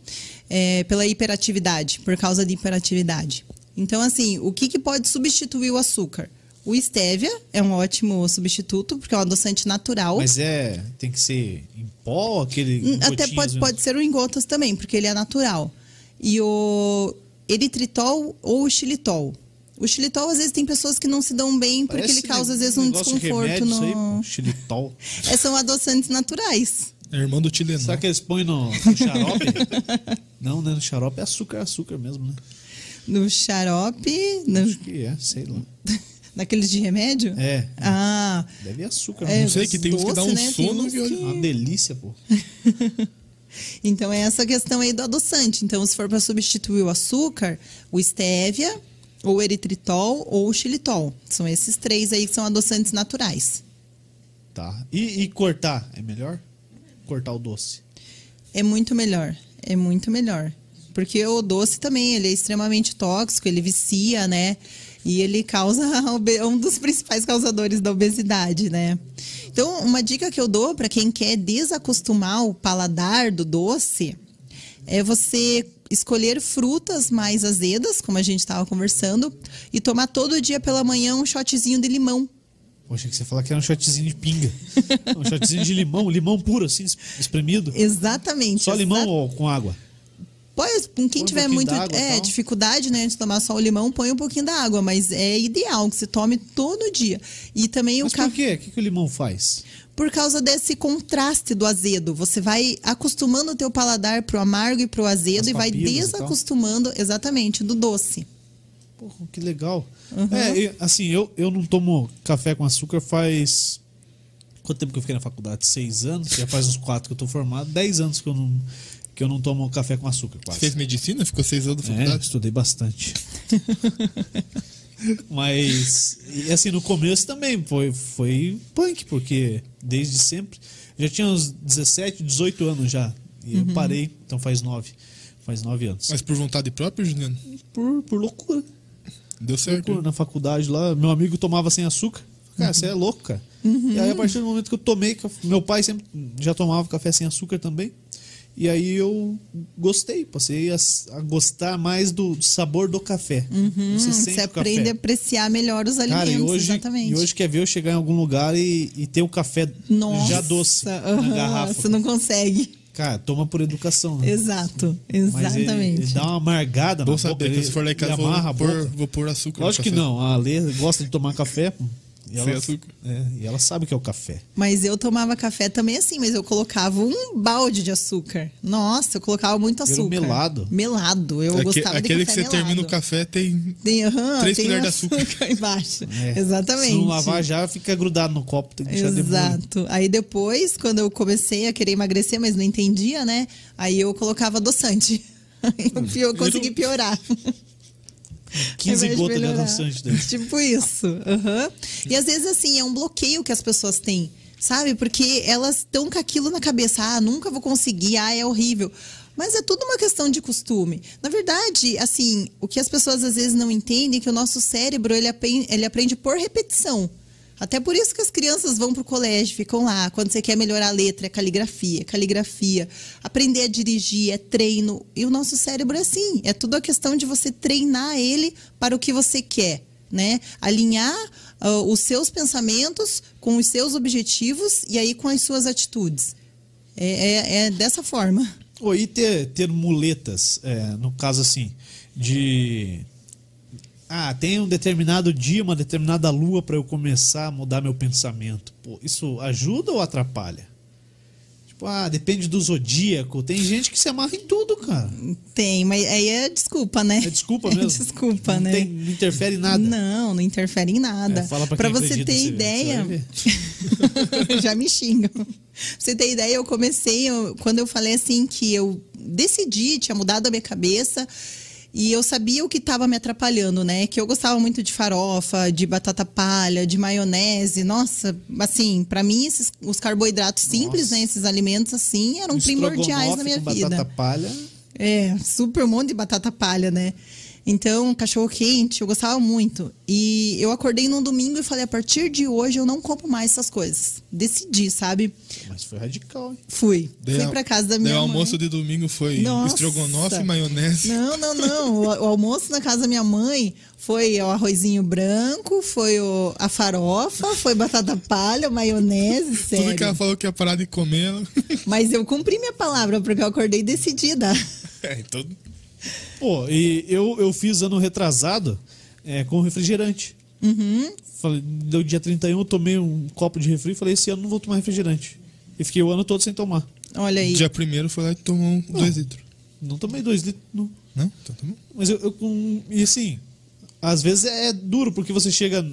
é, pela hiperatividade, por causa de hiperatividade. Então, assim, o que, que pode substituir o açúcar? O stevia é um ótimo substituto, porque é um adoçante natural.
Mas é. Tem que ser em pó, aquele.
Hum, Até pode,
mesmo?
pode ser o em gotas também, porque ele é natural. E o eritritol ou xilitol. O xilitol, às vezes, tem pessoas que não se dão bem porque
Parece
ele causa, às vezes, um
de
desconforto
aí,
no.
pô, xilitol.
É, são adoçantes naturais.
É irmão do Tilenol.
Será que eles põem no, no xarope? não, né? No xarope é açúcar, açúcar mesmo, né?
No xarope. no-
Acho que é, sei lá.
naqueles de remédio?
É.
Ah,
Deve açúcar.
É,
né?
Não sei, que tem uns que dá
doce,
um
né? Tem
sono
uns que-
Uma delícia, pô.
Então é essa questão aí do adoçante. Então, se for para substituir o açúcar, o stevia, ou o eritritol, ou o xilitol. São esses três aí que são adoçantes naturais.
Tá. E, e cortar, é melhor? Cortar o doce.
É muito melhor. É muito melhor. Porque o doce também, ele é extremamente tóxico, ele vicia, né? E ele causa um dos principais causadores da obesidade, né? Então, uma dica que eu dou para quem quer desacostumar o paladar do doce é você escolher frutas mais azedas, como a gente estava conversando, e tomar todo dia pela manhã um shotzinho de limão.
Poxa, que você falar que era um shotzinho de pinga. um shotzinho de limão, limão puro, assim, es- espremido.
Exatamente.
Só limão
exa-
ou com água?
Pois, com quem
Põe um
tiver
pouquinho
muito é,
tal.
dificuldade, né, de tomar só o limão, põe um pouquinho da água, mas é ideal que você tome todo dia. E também
Mas
o
por
café
quê? O que, que o limão faz?
por causa desse contraste do azedo. Você vai acostumando o teu paladar pro amargo e pro azedo
As
e vai
papilas e
desacostumando exatamente do doce.
Porra, que legal.
Uhum.
É, assim, eu, eu não tomo café com açúcar faz. Quanto tempo que eu fiquei na faculdade? Seis anos? Já faz uns quatro que eu tô formado. Dez anos que eu não, que eu não tomo café com açúcar,
Você
quase.
fez medicina? Ficou seis anos na
É,
faculdade?
estudei bastante. Mas, e assim, no começo também foi, foi punk, porque desde sempre. Já tinha uns 17, 18 anos já. E
Uhum.
eu parei, então faz nove. Faz nove anos.
Mas por vontade própria, Juliano?
Por, por loucura.
Deu certo.
Loucura. Na faculdade lá, meu amigo tomava sem açúcar. Cara, você é louco, cara.
Uhum.
E aí, a partir do momento que eu tomei, meu pai sempre já tomava café sem açúcar também. E aí eu gostei, passei a, a gostar mais do sabor do café. Você
Hum,
sente
você
o
aprende a apreciar melhor os alimentos,
Cara, e hoje,
exatamente.
e hoje quer ver eu chegar em algum lugar e, e ter o café
Nossa,
já doce na garrafa.
Você não consegue.
Cara, toma por educação. Né?
Exato,
Mas ele,
exatamente.
ele dá uma amargada
Bom
na
saber,
boca.
que
Ele,
se for lá em casa, vou
amarra a
pôr, vou pôr açúcar. no
Lógico que não. A Lê gosta de tomar café. E
Sem
ela,
açúcar.
é, e ela sabe que é o café.
Mas eu tomava café também assim, mas eu colocava um balde de açúcar. Nossa, eu colocava muito
Era
açúcar.
melado.
Melado. Eu
Aque-
gostava
aquele que você termina o
melado.
café tem.
Tem, aham,
Três
tem
colheres de
açúcar,
açúcar.
embaixo.
É.
Exatamente.
Se não lavar já, fica grudado no copo. Tem que deixar.
Exato. Aí depois, quando eu comecei a querer emagrecer, mas não entendia, né? Aí eu colocava adoçante. Eu, eu consegui piorar.
15
Ao invés de
gotas de adoçante dentro.
Tipo isso. aham. E às vezes, assim, é um bloqueio que as pessoas têm, sabe? Porque elas estão com aquilo na cabeça. Ah, nunca vou conseguir, ah, é horrível. Mas é tudo uma questão de costume. Na verdade, assim, o que as pessoas às vezes não entendem é que o nosso cérebro, ele aprende, ele aprende por repetição. Até por isso que as crianças vão pro colégio, ficam lá. Quando você quer melhorar a letra, é caligrafia, caligrafia. Aprender a dirigir é treino. E o nosso cérebro é assim. É tudo a questão de você treinar ele para o que você quer, né? Alinhar ah, os seus pensamentos com os seus objetivos e aí com as suas atitudes. É, é- é dessa forma.
Ou e ter, ter muletas, é, no caso assim, de. Ah, tem um determinado dia, uma determinada lua para eu começar a mudar meu pensamento. Pô, isso ajuda ou atrapalha? Tipo, ah, depende do zodíaco. Tem gente que se amarra em tudo, cara.
Tem, mas aí é desculpa, né?
É desculpa mesmo.
desculpa,
não
né?
Tem, não interfere em nada.
Não, não interfere em nada.
É, fala pra
pra você ter ideia.
Você
Já me xingam. Pra você ter ideia, eu comecei, eu- quando eu falei assim que eu decidi, tinha mudado a minha cabeça. E eu sabia o que estava me atrapalhando, né? Que eu gostava muito de farofa, de batata palha, de maionese. Nossa, assim, pra mim, esses, os carboidratos simples,
Nossa.
né? Esses alimentos, assim, eram primordiais na minha vida.
batata palha.
É, super um monte de batata palha, né? Então, cachorro quente, eu gostava muito. E eu acordei num domingo e falei: a partir de hoje eu não compro mais essas coisas. Decidi, sabe?
Mas foi radical, hein?
Fui.
Daí
Fui
a-
pra casa da minha
o
mãe.
almoço de domingo foi
Nossa.
estrogonofe, maionese.
Não, não, não. O, o almoço na casa da minha mãe foi o arrozinho branco, foi o- a farofa, foi batata palha, maionese,
Tudo que ela
sério.
falou que ia parar de comer.
Mas eu cumpri minha palavra, porque eu acordei decidida.
É, então.
Pô, e eu, eu fiz ano retrasado é, com refrigerante.
Uhum.
Falei, deu dia 31, eu tomei um copo de refri e falei, esse ano não vou tomar refrigerante. E fiquei o ano todo sem tomar.
Olha aí.
Dia primeiro foi lá e tomou um, dois litros.
Não tomei dois litros, não.
Não? Então tá bom.
Mas eu, eu com. E assim, às vezes é duro, porque você chega.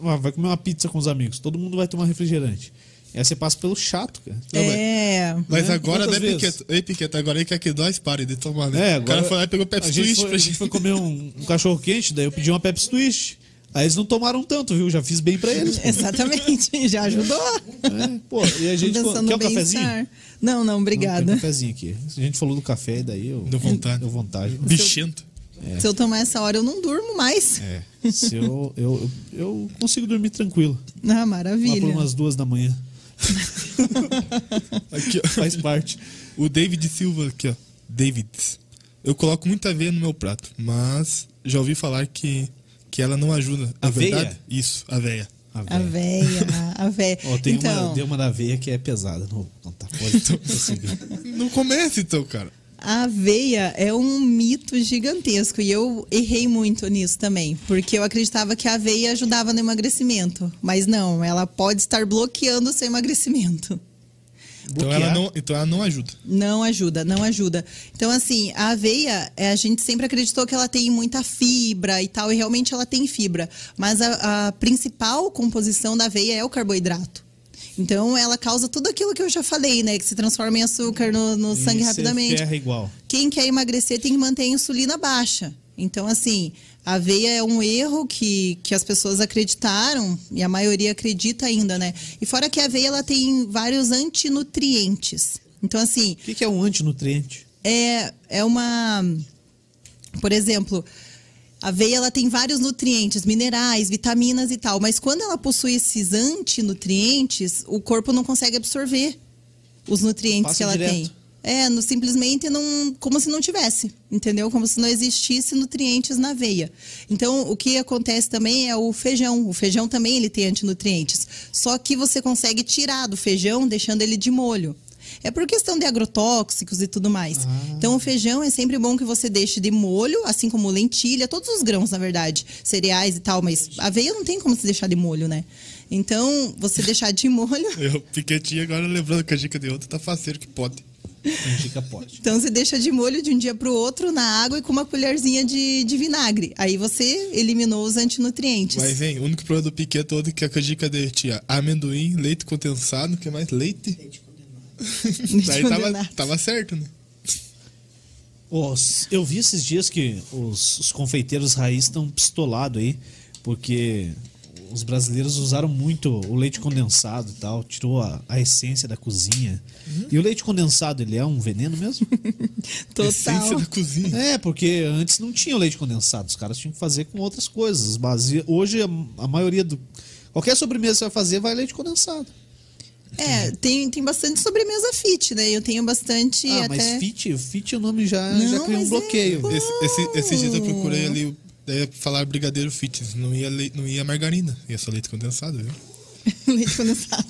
ah, Vai comer uma pizza com os amigos, todo mundo vai tomar refrigerante. Aí você passa pelo chato, cara.
É.
Mas
Né?
agora,
Quantas
né? Piqueta? Ei, Piqueta, agora aí quer que nós pare de tomar, né?
É,
o cara
agora-
foi lá e pegou
A
Pepsi
gente,
Twist
foi,
pra
a gente foi comer um, um cachorro quente, daí eu pedi uma Pepsi Twist. Aí eles não tomaram tanto, viu? Já fiz bem pra eles.
Exatamente, já ajudou.
É, pô, e a gente. Quer um cafezinho?
bem-estar. Não, não,
Não,
obrigada.
um cafezinho aqui. A gente falou do café e daí eu.
Deu vontade.
Deu vontade.
Bichento.
Se eu tomar essa hora, eu não durmo mais.
É. Se eu, eu, eu consigo dormir tranquilo.
Ah,
Lá
maravilha.
por umas duas da manhã.
Aqui, ó.
Faz parte.
O David Silva aqui, ó. David. Eu coloco muita aveia no meu prato, mas já ouvi falar que, que ela não ajuda. É
Aveia?
verdade? Isso, aveia.
A véia, a véia.
Ó, tem,
então,
uma, tem uma da veia que é pesada. Não vou contar. Pode prosseguir.
Não começa então, cara.
A aveia é um mito gigantesco e eu errei muito nisso também, porque eu acreditava que a aveia ajudava no emagrecimento, mas não, ela pode estar bloqueando o seu emagrecimento.
Então ela, não, então ela não ajuda.
Não ajuda, não ajuda. Então, assim, a aveia, é, a gente sempre acreditou que ela tem muita fibra e tal, e realmente ela tem fibra. Mas a, a principal composição da aveia é o carboidrato. Então, ela causa tudo aquilo que eu já falei, né? Que se transforma em açúcar no, no sangue rapidamente.
ferra igual.
Quem quer emagrecer tem que manter a insulina baixa. Então, assim, a aveia é um erro que, que as pessoas acreditaram, e a maioria acredita ainda, né? E fora que a aveia ela tem vários antinutrientes. Então, assim,
O que, que é um antinutriente?
é, é uma. Por exemplo, a aveia ela tem vários nutrientes, minerais, vitaminas e tal, mas quando ela possui esses antinutrientes, o corpo não consegue absorver os nutrientes
Passa
que ela
direto.
tem. É, no, simplesmente não, como se não tivesse, entendeu? Como se não existisse nutrientes na aveia. Então, o que acontece também é o feijão. O feijão também ele tem antinutrientes. Só que você consegue tirar do feijão deixando ele de molho. É por questão de agrotóxicos e tudo mais. Então, o feijão é sempre bom que você deixe de molho, assim como lentilha, todos os grãos, na verdade, cereais e tal, mas aveia não tem como se deixar de molho, né? Então, você deixar de molho.
Eu piquetinho agora lembrando que a dica de outra tá faceiro que pode.
Dica pode.
Então você deixa de molho de um dia para o outro na água e com uma colherzinha de, de vinagre. Aí você eliminou os antinutrientes.
Mas vem, o único problema do pique é todo que a canjica dele tinha amendoim, leite condensado, que mais? Leite?
Leite condenado.
Daí tava, tava certo, né?
Os- eu vi esses dias que os, os confeiteiros raiz estão pistolados aí, porque os brasileiros usaram muito o leite condensado e tal, tirou a, a essência da cozinha. E o leite condensado, ele é um veneno mesmo?
Essência
Total.
da cozinha.
é, porque antes não tinha o leite condensado, os caras tinham que fazer com outras coisas. Mas hoje a, a maioria do. Qualquer sobremesa que você vai fazer vai leite condensado.
É, tem, tem bastante sobremesa fit, né? Eu tenho bastante
Ah,
até.
mas fit, fit o nome já,
Não,
já criou um
é-
bloqueio.
Pô.
Esse, esse, esses dias eu procurei ali, daí falar brigadeiro fitness, não ia, le- não ia margarina, ia só leite condensado, viu?
Leite condensado.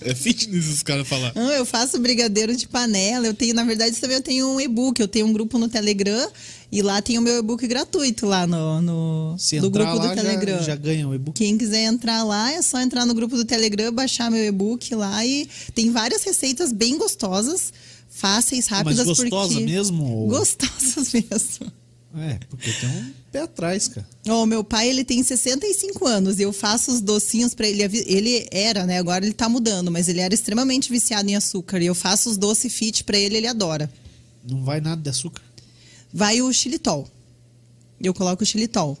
É fitness os caras falar.
Não, eu faço brigadeiro de panela. Eu tenho, na verdade, também eu tenho um e-book. Eu tenho um grupo no Telegram e lá tem o meu e-book gratuito lá no, no
Se
do grupo
lá,
do Telegram.
já, já ganha o e-book.
Quem quiser entrar lá, é só entrar no grupo do Telegram, baixar meu e-book lá e tem várias receitas bem gostosas, fáceis,
Mas
rápidas.
gostosa
porque...
mesmo? ou-
Gostosas mesmo.
É, porque tem um pé atrás, cara.
Ó, meu pai, ele tem 65 anos e eu faço os docinhos pra ele. Ele era, né? Agora ele tá mudando, mas ele era extremamente viciado em açúcar. E eu faço os doces fit pra ele, ele adora.
Não vai nada de açúcar.
Vai o xilitol. Eu coloco o xilitol.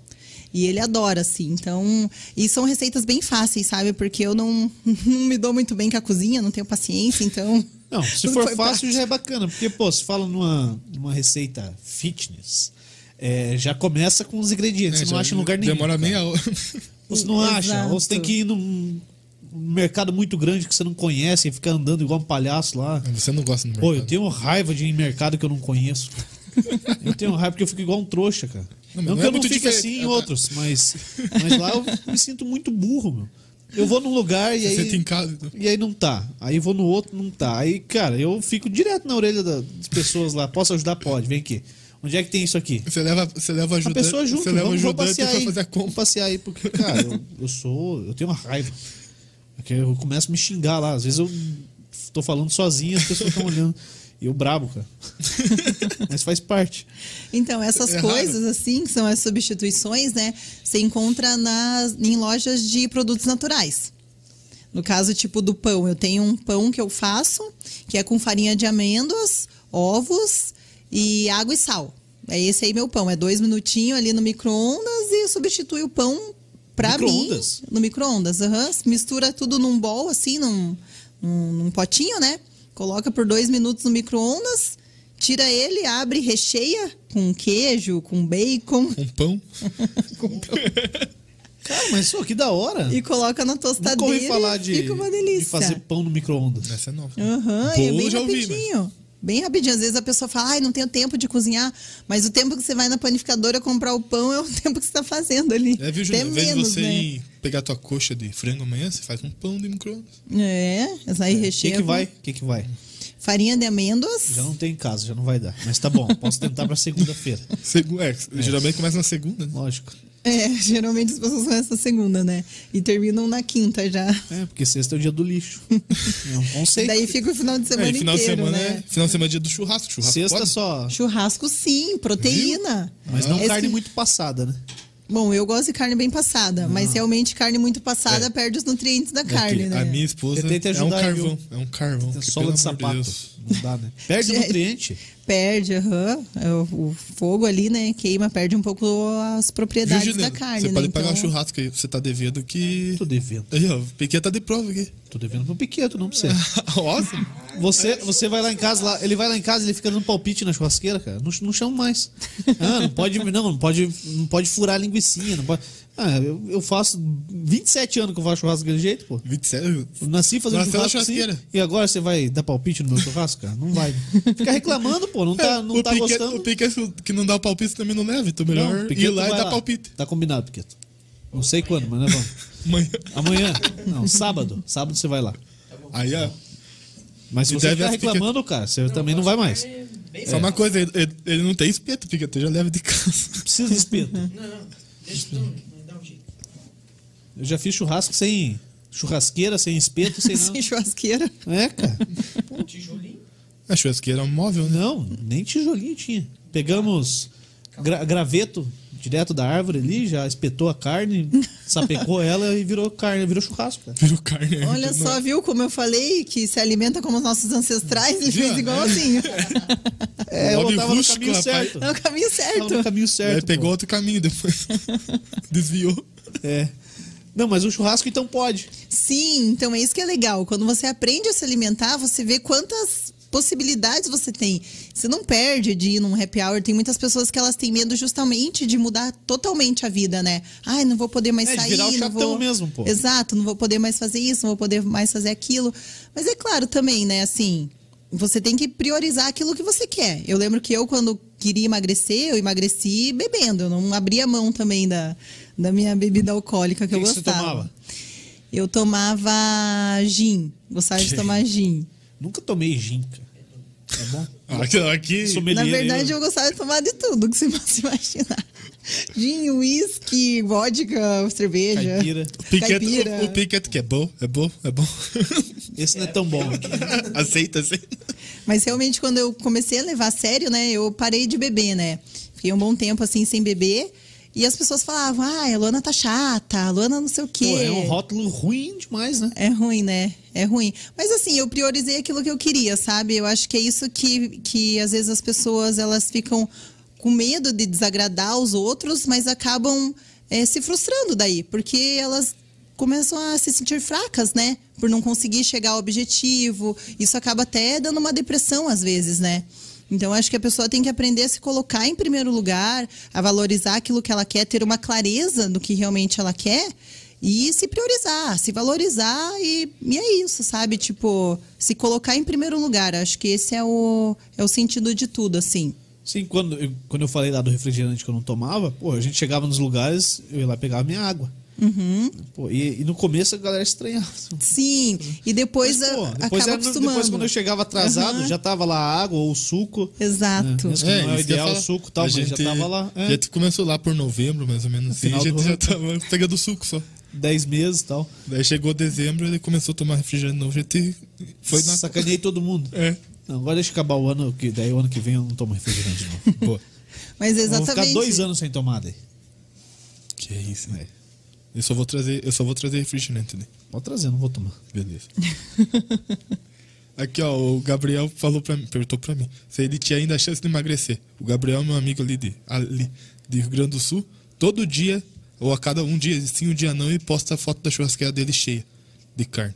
E ele adora, assim. Então, e são receitas bem fáceis, sabe? Porque eu não, não me dou muito bem com a cozinha, não tenho paciência, então.
Não, se for fácil
prático.
já é bacana. Porque, pô, se fala numa, numa receita fitness, é, já começa com os ingredientes.
É,
você não acha em lugar nenhum.
Demora meia hora.
Ou você não acha.
Exato.
Ou você tem que ir num um mercado muito grande que você não conhece e ficar andando igual um palhaço lá.
Você não gosta do mercado.
Pô, eu tenho raiva de ir em mercado que eu não conheço. Eu tenho raiva porque eu fico igual um trouxa, cara.
Não,
Não,
não
que
é
eu não
muito
fique
diferente.
assim em
tá.
outros, mas, mas lá eu me sinto muito burro, meu. Eu vou num lugar e
Você
aí.
em casa. então.
E aí não tá. Aí vou no outro, não tá. Aí, cara, eu fico direto na orelha da- das pessoas lá. Posso ajudar? Pode, vem aqui. Onde é que tem isso aqui?
Você leva, você leva
A
ajudante.
pessoa junto,
Você leva
vamos, vamos
ajudante
passear
pra
aí.
fazer a
Vamos passear aí, porque, cara, eu, eu sou. Eu tenho uma raiva. Porque eu começo a me xingar lá. Às vezes eu tô falando sozinho as pessoas estão olhando. E eu brabo, cara. Mas faz parte.
Então, essas
É
coisas, assim, que são as substituições, né? Você encontra nas, em lojas de produtos naturais. No caso, tipo do pão, eu tenho um pão que eu faço, que é com farinha de amêndoas, ovos e água e sal. É esse aí meu pão. É dois minutinhos ali no micro-ondas e substitui o pão pra mim.
Micro-ondas?
No micro-ondas, aham. Mistura tudo num bol, assim, num, num, num potinho, né? Coloca por dois minutos no micro-ondas, tira ele, abre, recheia com queijo, com bacon
Um pão.
Cara, mas pô, que da hora.
e coloca na
Nunca
tostadeira.
ouvi falar
e
de,
fica uma
de
delícia.
fazer pão no micro-ondas.
Essa é nova.
Aham, e é bem
já ouvi, mas-
rapidinho. Bem rapidinho. Às vezes a pessoa fala, ai, não tenho tempo de cozinhar. Mas o tempo que você vai na panificadora comprar o pão é o tempo que você está fazendo ali.
É, viu,
Até
Júnior? Em vez de
menos,
você
né?
ir pegar tua coxa de frango amanhã, você faz um pão de micro-ondas.
É, essa aí
O que,
recheia.
que
com-
vai? O que, que vai?
Farinha de amêndoas.
Já não tem em casa, já não vai dar. Mas tá bom, posso tentar pra segunda-feira.
Segu é, geralmente começa na segunda, né?
Lógico.
É, geralmente as pessoas começam segunda, né? E terminam na quinta já.
É, porque sexta é o dia do lixo. É um conceito.
Daí fica o final de semana
É, final de
inteiro,
semana
né?
é. Final de semana é dia do churrasco. churrasco
Sexta
pode?
só.
Churrasco sim, proteína.
Mas não
Esse-
carne muito passada, né?
Bom, eu gosto de carne bem passada, mas realmente carne muito passada
É.
perde os nutrientes da
É
carne, né?
A minha esposa é um carvão.
viu?
É um carvão. Que,
sola
pelo
de sapato.
Deus.
Não dá, né? Perde nutriente.
Perde, aham. É, O, o fogo ali, né? Queima, perde um pouco as
Viu,
propriedades da carne,
Você
né?
pode pagar um
Então,
churrasco aí. Você tá devendo que.
Tô devendo.
Aí, ó. O Piquet tá de prova aqui.
Tô devendo pro Piqueto, não pra você.
Nossa.
Você, você vai lá em casa, lá, ele vai lá em casa, ele fica dando palpite na churrasqueira, cara. Não, não chama mais. Ah, não pode, não, não pode, não pode furar a linguicinha, não pode. Ah, eu, eu faço 27 anos que eu faço churrasco daquele jeito, pô.
27.
Eu nasci fazendo
Nasceu na
churrasco assim, e agora você vai dar palpite no meu churrasco, cara? Não vai. Fica reclamando, pô, não tá, não
o
tá
Piquet,
gostando.
O Piquet que não dá o palpite também não leva. Então melhor
Não,
ir lá e dar palpite.
Tá combinado, Piqueto. Não sei quando, mas nós vamos.
Amanhã.
Amanhã? Não, sábado. Sábado você vai lá.
Aí, ó.
Mas se você ficar
Piquet-
reclamando, cara, você também não vai mais.
Bem
Só uma coisa, ele, ele- não tem espeto, Piquet. Já leva de casa.
Precisa de espeto.
Não, não. Deixa não, não dá um jeito.
Eu já fiz churrasco sem churrasqueira, sem espeto, sem nada.
Sem churrasqueira.
É, cara.
Pô, tijolinho.
A churrasqueira é um móvel, né?
Não, nem tijolinho tinha. Pegamos gra- graveto direto da árvore ali, já espetou a carne, sapecou ela e virou carne, virou churrasco, cara.
Virou carne.
Olha
Não-
só, viu como eu falei que se alimenta como os nossos ancestrais, ele fez igualzinho.
É, eu
Hobby
tava no caminho
rapaz.
certo.
É o caminho
Tava
certo.
no caminho certo.
Aí pegou
pô.
outro caminho depois. Desviou.
É. Não, mas o churrasco então pode.
Sim, então é isso que é legal. Quando você aprende a se alimentar, você vê quantas possibilidades você tem. Você não perde de ir num happy hour. Tem muitas pessoas que elas têm medo justamente de mudar totalmente a vida, né? Ai, não vou poder mais
É, de
sair.
virar o chatão
vou...
mesmo, pô.
Exato, não vou poder mais fazer isso, não vou poder mais fazer aquilo. Mas é claro também, né, assim, você tem que priorizar aquilo que você quer. Eu lembro que eu, quando queria emagrecer, eu emagreci bebendo. Eu não abria mão também da, da minha bebida alcoólica que, eu
que que você
gostava.
tomava?
Eu tomava gin. Gostava de tomar gin.
Nunca tomei gin, cara. É bom?
Aqui, aqui.
Na verdade,
eu-
eu gostava de tomar de tudo que você possa imaginar. Gin, uísque, vodka, cerveja.
Caipira.
O Piquet,
Caipira.
o, o Piquet que é bom, é bom, é bom.
Esse não é tão bom.
aceita, aceita.
Mas realmente, quando eu comecei a levar a sério, né, eu parei de beber, né? Fiquei um bom tempo assim sem beber. E as pessoas falavam, ah, a Luana tá chata, a Luana não sei o quê.
Pô, é um rótulo ruim demais, né?
É ruim, né? É ruim. Mas assim, eu priorizei aquilo que eu queria, sabe? Eu acho que é isso que, que às vezes as pessoas elas ficam com medo de desagradar os outros, mas acabam eh, se frustrando daí, porque elas começam a se sentir fracas, né? Por não conseguir chegar ao objetivo. Isso acaba até dando uma depressão às vezes, né? Então, acho que a pessoa tem que aprender a se colocar em primeiro lugar, a valorizar aquilo que ela quer, ter uma clareza do que realmente ela quer e se priorizar, se valorizar e, e é isso, sabe? Tipo, se colocar em primeiro lugar. Acho que esse é o, é o sentido de tudo, assim.
Sim, quando eu, quando eu falei lá do refrigerante que eu não tomava, pô, a gente chegava nos lugares, eu ia lá pegar minha água.
Uhum.
Pô, e, e no começo a galera estranhava.
Sim, e depois,
Mas, pô,
a-
depois,
acaba
era depois quando eu chegava atrasado,
Aham.
já tava lá a água ou o suco.
Exato.
É, mesmo que não é ideal, o suco e tal,
A
mas já tava lá.
A
É,
gente começou lá por novembro, mais ou menos assim. A gente
do
já tava pegando suco só.
10 meses e tal.
Daí chegou dezembro, ele começou a tomar refrigerante novo. A gente foi na.
Sacaneei todo mundo.
É.
Não, agora deixa acabar o ano, que daí o ano que vem eu não tomo refrigerante de novo.
Mas
Eu Vou
exatamente.
ficar dois anos sem tomar daí.
Que é isso, né? Eu só vou trazer, eu só vou trazer refrigerante, né?
Pode trazer, não vou tomar.
Beleza. Aqui, ó, o Gabriel falou pra mim, perguntou pra mim se ele tinha ainda a chance de emagrecer. O Gabriel é meu amigo ali de, ali de Rio Grande do Sul. Todo dia, ou a cada um dia, sim, um dia não, ele posta a foto da churrasqueira dele cheia de carne.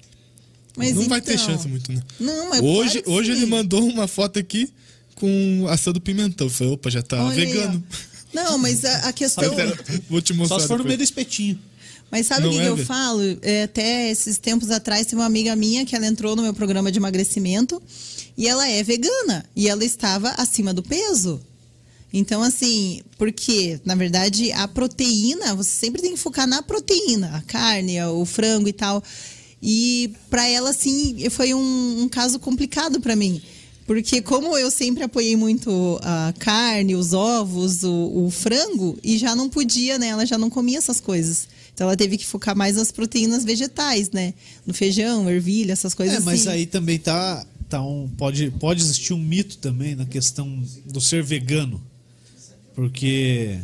Mas
não vai ter
então-
chance muito, né?
Não, mas
Hoje, hoje ele mandou uma foto aqui com assado pimentão. Eu falei, opa, já tá
Olha aí,
vegano.
ó. Não, mas a, a questão.
Vou te mostrar.
Só se for no meio do espetinho.
Mas sabe o que,
é,
que eu
velho?
falo? É, até esses tempos atrás, teve uma amiga minha que ela entrou no meu programa de emagrecimento e ela é vegana e ela estava acima do peso. Então, assim, porque, na verdade, a proteína, você sempre tem que focar na proteína, a carne, o frango e tal. E para ela, assim, foi um, um caso complicado para mim. Porque como eu sempre apoiei muito a carne, os ovos, o, o frango, e já não podia, né? Ela já não comia essas coisas. Então ela teve que focar mais nas proteínas vegetais, né? No feijão, ervilha, essas coisas
É, mas
assim.
aí também tá, tá um, pode, pode existir um mito também na questão do ser vegano. Porque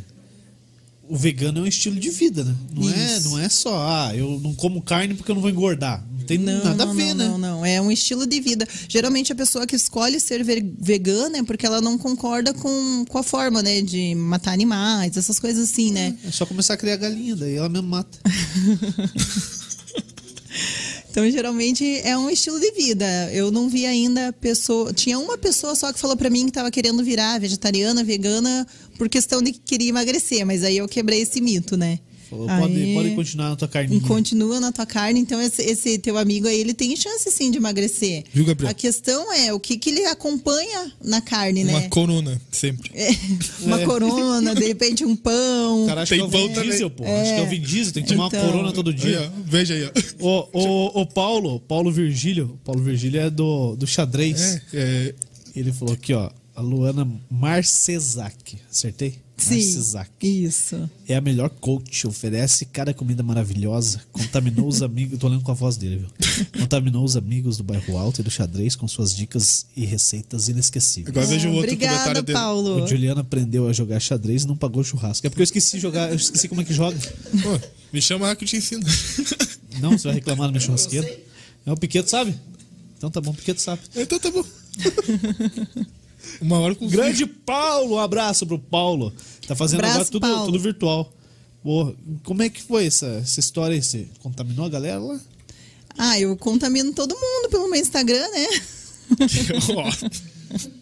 o vegano é um estilo de vida, né? Não, é, não é só, ah, eu não como carne porque eu não vou engordar. Não tem
Não,
nada
não,
a ver,
não,
né?
Não, não, é um estilo de vida. Geralmente a pessoa que escolhe ser ve- vegana é porque ela não concorda com, com a forma, né, de matar animais, essas coisas assim, né?
É só começar a criar galinha, daí ela mesmo mata.
Então, geralmente é um estilo de vida. Eu não vi ainda pessoa. Tinha uma pessoa só que falou pra mim que tava querendo virar vegetariana, vegana, por questão de que queria emagrecer, mas aí eu quebrei esse mito, né?
Falou,
Aí-
pode, pode continuar na tua carninha.
Continua na tua carne, então esse, esse teu amigo aí, ele tem chance sim de emagrecer.
Viu, Gabriel?
A questão é o que, que ele acompanha na carne,
Uma
né?
corona, sempre.
É, uma corona, de repente um pão.
Cara, acho
Tem
que é o
pão também.
Diesel, pô. Acho que é o Vin Diesel, tem que tomar
Então.
uma corona todo
Aí,
dia.
ó, veja aí, ó.
O, o, o Paulo, Paulo Virgílio, o Paulo Virgílio é do, do xadrez.
É, é,
Ele falou aqui, ó, a Luana Marcesac. Acertei?
Sim,
Marcesac.
isso.
É a melhor coach, oferece cada comida maravilhosa, contaminou os amigos, tô lendo com a voz dele, viu? Contaminou os amigos do bairro Alto e do xadrez com suas dicas e receitas inesquecíveis.
agora veja o outro
Obrigada,
comentário dele.
Paulo.
O Juliano aprendeu a jogar xadrez e não pagou churrasco. É porque eu esqueci de jogar, eu esqueci como é que joga.
Pô, me chama lá que eu te ensino.
Não, você vai reclamar da minha churrasqueira. É o Piqueto, sabe? Então tá bom, Piqueto sabe.
então tá bom. Uma hora com
Grande Paulo, um abraço pro Paulo. Tá fazendo
Abraço,
agora tudo,
Paulo.
tudo virtual. Porra, como é que foi essa, essa história aí? Você contaminou a galera lá?
Ah, eu contamino todo mundo pelo meu Instagram, né?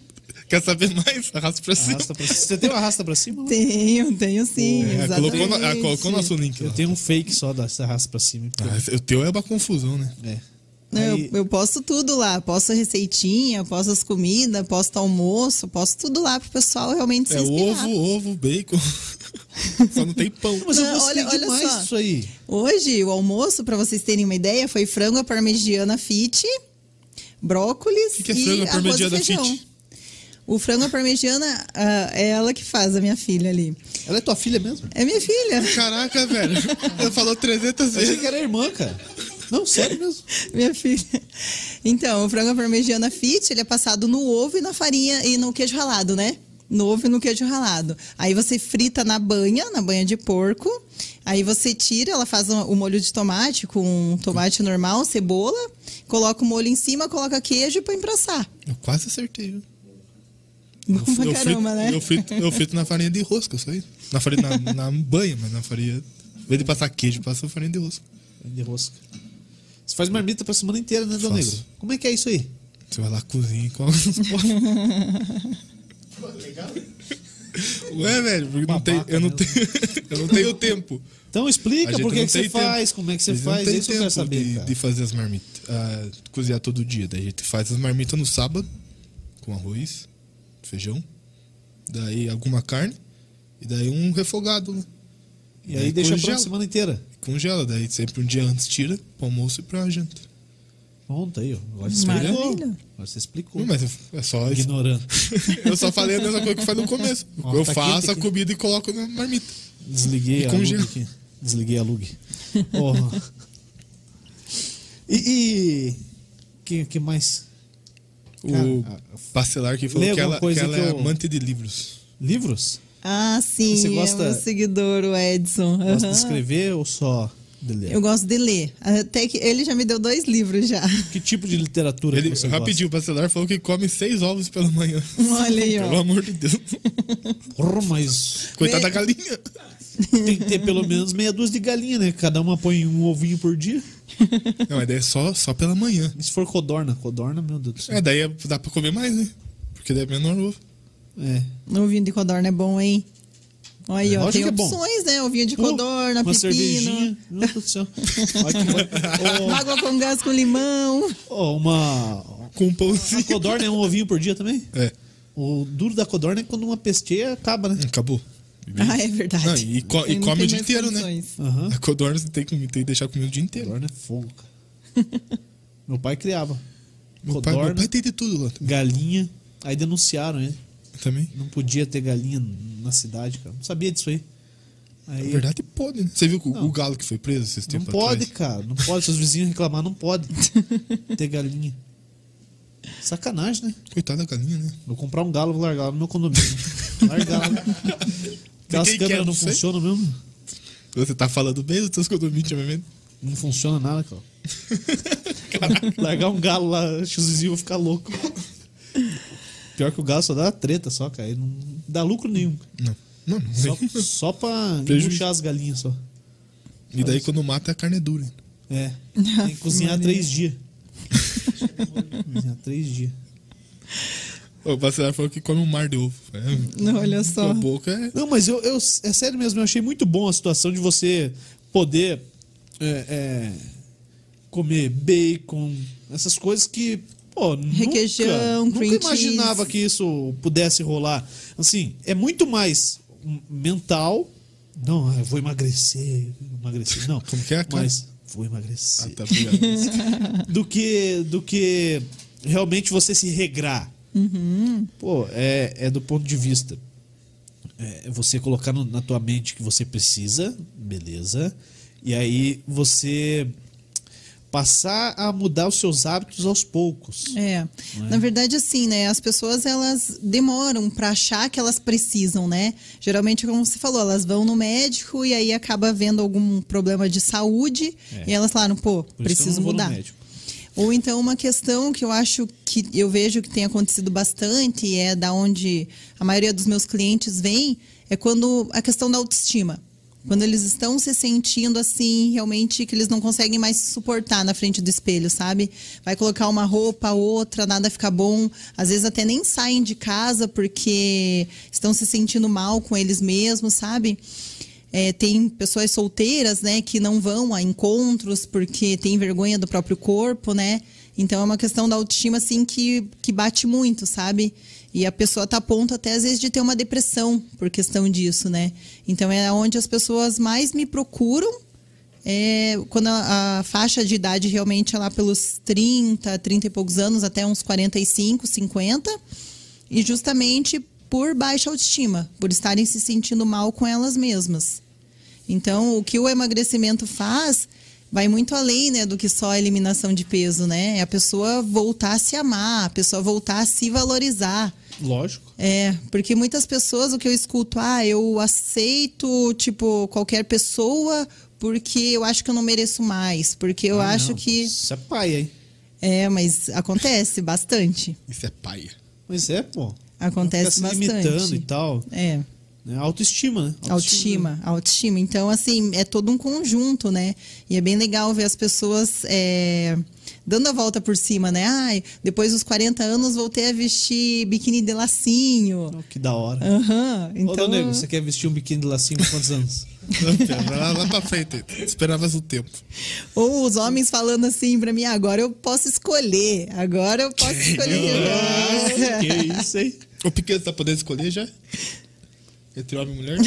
Quer saber mais? Arrasta pra cima.
Arrasta pra cima. Você tem o arrasta pra cima? lá?
Tenho, tenho sim.
É, colocou, no, ah, colocou nosso link
Eu
lá.
tenho um fake só da arrasta pra cima.
Ah, o teu é uma confusão, né?
É. Aí-
eu, eu posto tudo lá. Posto receitinha, posto as comidas, posto almoço, posto tudo lá pro pessoal realmente se
É
inspirar.
ovo, ovo, bacon. Só não tem pão.
Mas eu
Não,
gostei
olha- olha
demais
só.
disso aí.
Hoje, o almoço, pra vocês terem uma ideia, foi frango à parmegiana fit, brócolis
que é
e
frango
arroz e feijão.
fit?
O frango parmegiana ah, é ela que faz, a minha filha ali.
Ela é tua filha mesmo?
É minha filha.
Caraca, velho. Ele falou 300
Eu achei
vezes.
que era irmã, cara. Não, sério mesmo.
Minha filha. Então, o frango parmegiana fit, ele é passado no ovo e na farinha e no queijo ralado, né? No ovo e no queijo ralado. Aí você frita na banha, na banha de porco. Aí você tira, ela faz o o molho de tomate com tomate normal, cebola, coloca o molho em cima, coloca queijo e põe pra assar.
Eu quase acertei, viu?
Bom pra
eu,
caramba,
frito,
né?
eu, frito, eu frito na farinha de rosca, só isso. Na farinha, na, na banha, mas na farinha. Em vez de passar queijo, passa farinha de rosca.
De rosca. Você faz marmita pra semana inteira, né,
Faço.
Negro? Como é que é isso aí?
Você vai lá, cozinha e come. Ué, velho, porque não tem, eu, não tenho, eu não tenho tempo.
Então explica por que, você faz, como é que você faz, isso eu quero saber,
de,
cara.
de fazer as marmitas. ah, cozinhar todo dia. Daí a gente faz as marmitas no sábado, com arroz, feijão, daí alguma carne, e daí um refogado, né?
E aí
daí
deixa
congela.
pronto a semana inteira.
Congela, daí sempre um dia antes tira pro almoço e pra janta.
Pronto aí, ó. Agora você explicou.
Maravilha.
Agora você explicou.
Não, mas é só isso.
Ignorante.
Eu só falei a mesma coisa que foi no começo.
Ó,
eu
tá
faço
quente
a
aqui.
comida e coloco na marmita.
Desliguei
E
a lug
congela.
aqui. Desliguei a lug. Porra. E. e... Que, que mais?
O
Cara,
Bacelar que falou que ela,
coisa
que ela
que
é
eu-
amante de livros.
Livros?
Ah, sim,
Você gosta-
é meu seguidor, o Edson.
Gosta de escrever ou só de ler?
Eu gosto de ler. Até que ele já me deu dois livros já.
Que tipo de literatura
Ele,
que você
rapidinho, o Bacelar falou que come seis ovos pela manhã.
Olha aí,
Pelo
ó.
amor de Deus.
gosta? Porra, mas
Coitada da galinha.
tem que ter pelo menos meia dúzia de galinha, né? Cada uma põe um ovinho por dia.
Não, mas daí é só, só pela manhã.
E se for codorna? Codorna, meu Deus do céu.
É, daí é- dá pra comer mais, né? Porque daí é menor ovo.
É.
O vinho de codorna é bom, hein? Olha aí,
É,
ó. Tem
é
opções, né? O vinho de
Pô,
codorna,
uma
pepino.
cervejinha. Meu Deus do céu.
Água com gás com limão.
ô, uma.
Com um
A
pãozinho.
codorna é um ovinho por dia também?
É,
O duro da codorna é quando uma pesteia acaba, né?
acabou.
Ah, é verdade.
Não, e, co- e come o dia inteiro, né?
Aham.
A codorna você tem que, tem que deixar comer o dia inteiro.
Codorna é fogo, cara. Meu pai criava.
Meu pai, meu pai tem de tudo lá.
galinha. Aí denunciaram, né?
Também.
Não podia ter galinha na cidade, cara. Não sabia disso aí.
Na
Aí
verdade, pode, né? Você viu
Não.
o galo que foi preso esses
não
tempos
pode,
atrás?
cara. Não pode. Se os vizinhos reclamar, não pode ter galinha. Sacanagem, né?
Coitada da galinha, né?
Vou comprar um galo, vou largar no meu condomínio. Largar. Aquelas
quer,
câmeras não
não
funcionam mesmo?
Você tá falando bem dos teus condomínios, ultimamente?
Não funciona nada, cara. Largar um galo lá, acho que os vizinhos vão ficar loucos. Pior que o galo só dá treta só, cara. Ele não dá lucro nenhum.
Não. Não, não
Só,
vem.
só pra puxar as galinhas só.
E daí quando mata a carne é dura.
É. Tem que cozinhar três dias. cozinhar três dias.
O Bacelar falou que come um mar de ovo. É,
Olha só.
A boca é.
Não, mas eu, eu- é sério mesmo, eu achei muito bom a situação de você poder é, é, comer bacon, essas coisas que, pô,
Requeijão,
nunca,
cream
nunca imaginava
cheese.
que isso pudesse rolar. Assim, é muito mais mental. Não, eu vou emagrecer, emagrecer. Não,
Como que é cara?
mas vou emagrecer.
Ah, tá
do que do que realmente você se regrar. Pô, é, é do ponto de vista. É você colocar no- na tua mente que você precisa, beleza. E aí você passar a mudar os seus hábitos aos poucos.
É. Na verdade, assim, né? As pessoas elas demoram pra achar que elas precisam, né? Geralmente, como você falou, elas vão no médico e aí acaba vendo algum problema de saúde
É.
e elas falaram, pô,
Por
preciso mudar. Ou então uma questão que eu acho que eu vejo que tem acontecido bastante e é da onde a maioria dos meus clientes vem, é quando a questão da autoestima. Quando eles estão se sentindo assim, realmente que eles não conseguem mais se suportar na frente do espelho, sabe? Vai colocar uma roupa, outra, nada fica bom. Às vezes até nem saem de casa porque estão se sentindo mal com eles mesmos, sabe? É, tem pessoas solteiras, né, que não vão a encontros porque tem vergonha do próprio corpo, né? Então é uma questão da autoestima, assim, que, que bate muito, sabe? E a pessoa tá a ponto até às vezes de ter uma depressão por questão disso, né? Então é onde as pessoas mais me procuram é quando a, a faixa de idade realmente é lá pelos 30, 30 e poucos anos, até uns 45, 50. E justamente por baixa autoestima, por estarem se sentindo mal com elas mesmas. Então, o que o emagrecimento faz vai muito além né, do que só a eliminação de peso, né? É a pessoa voltar a se amar, a pessoa voltar a se valorizar.
Lógico.
É, porque muitas pessoas o que eu escuto, ah, eu aceito, tipo, qualquer pessoa porque eu acho que eu não mereço mais, porque eu
Ah,
acho
não,
que
Isso é pai, hein?
é, mas acontece bastante.
Isso é paia.
Mas é, pô.
Acontece bastante.
limitando e tal.
É.
Né? Autoestima, né?
Autoestima, autoestima. Então, assim, é todo um conjunto, né? E é bem legal ver as pessoas é, dando a volta por cima, né? Ai, depois dos 40 anos voltei a vestir biquíni de lacinho.
Oh, que da hora.
Aham.
Ô,
Então,
Dona Nego, você quer vestir um biquíni de lacinho com quantos anos?
Não, lá, lá pra frente. Esperavas o tempo.
ou os homens falando assim pra mim, agora eu posso escolher. Agora eu posso escolher.
Ah, que isso, hein?
O pequeno tá podendo escolher já? Entre homem e mulher?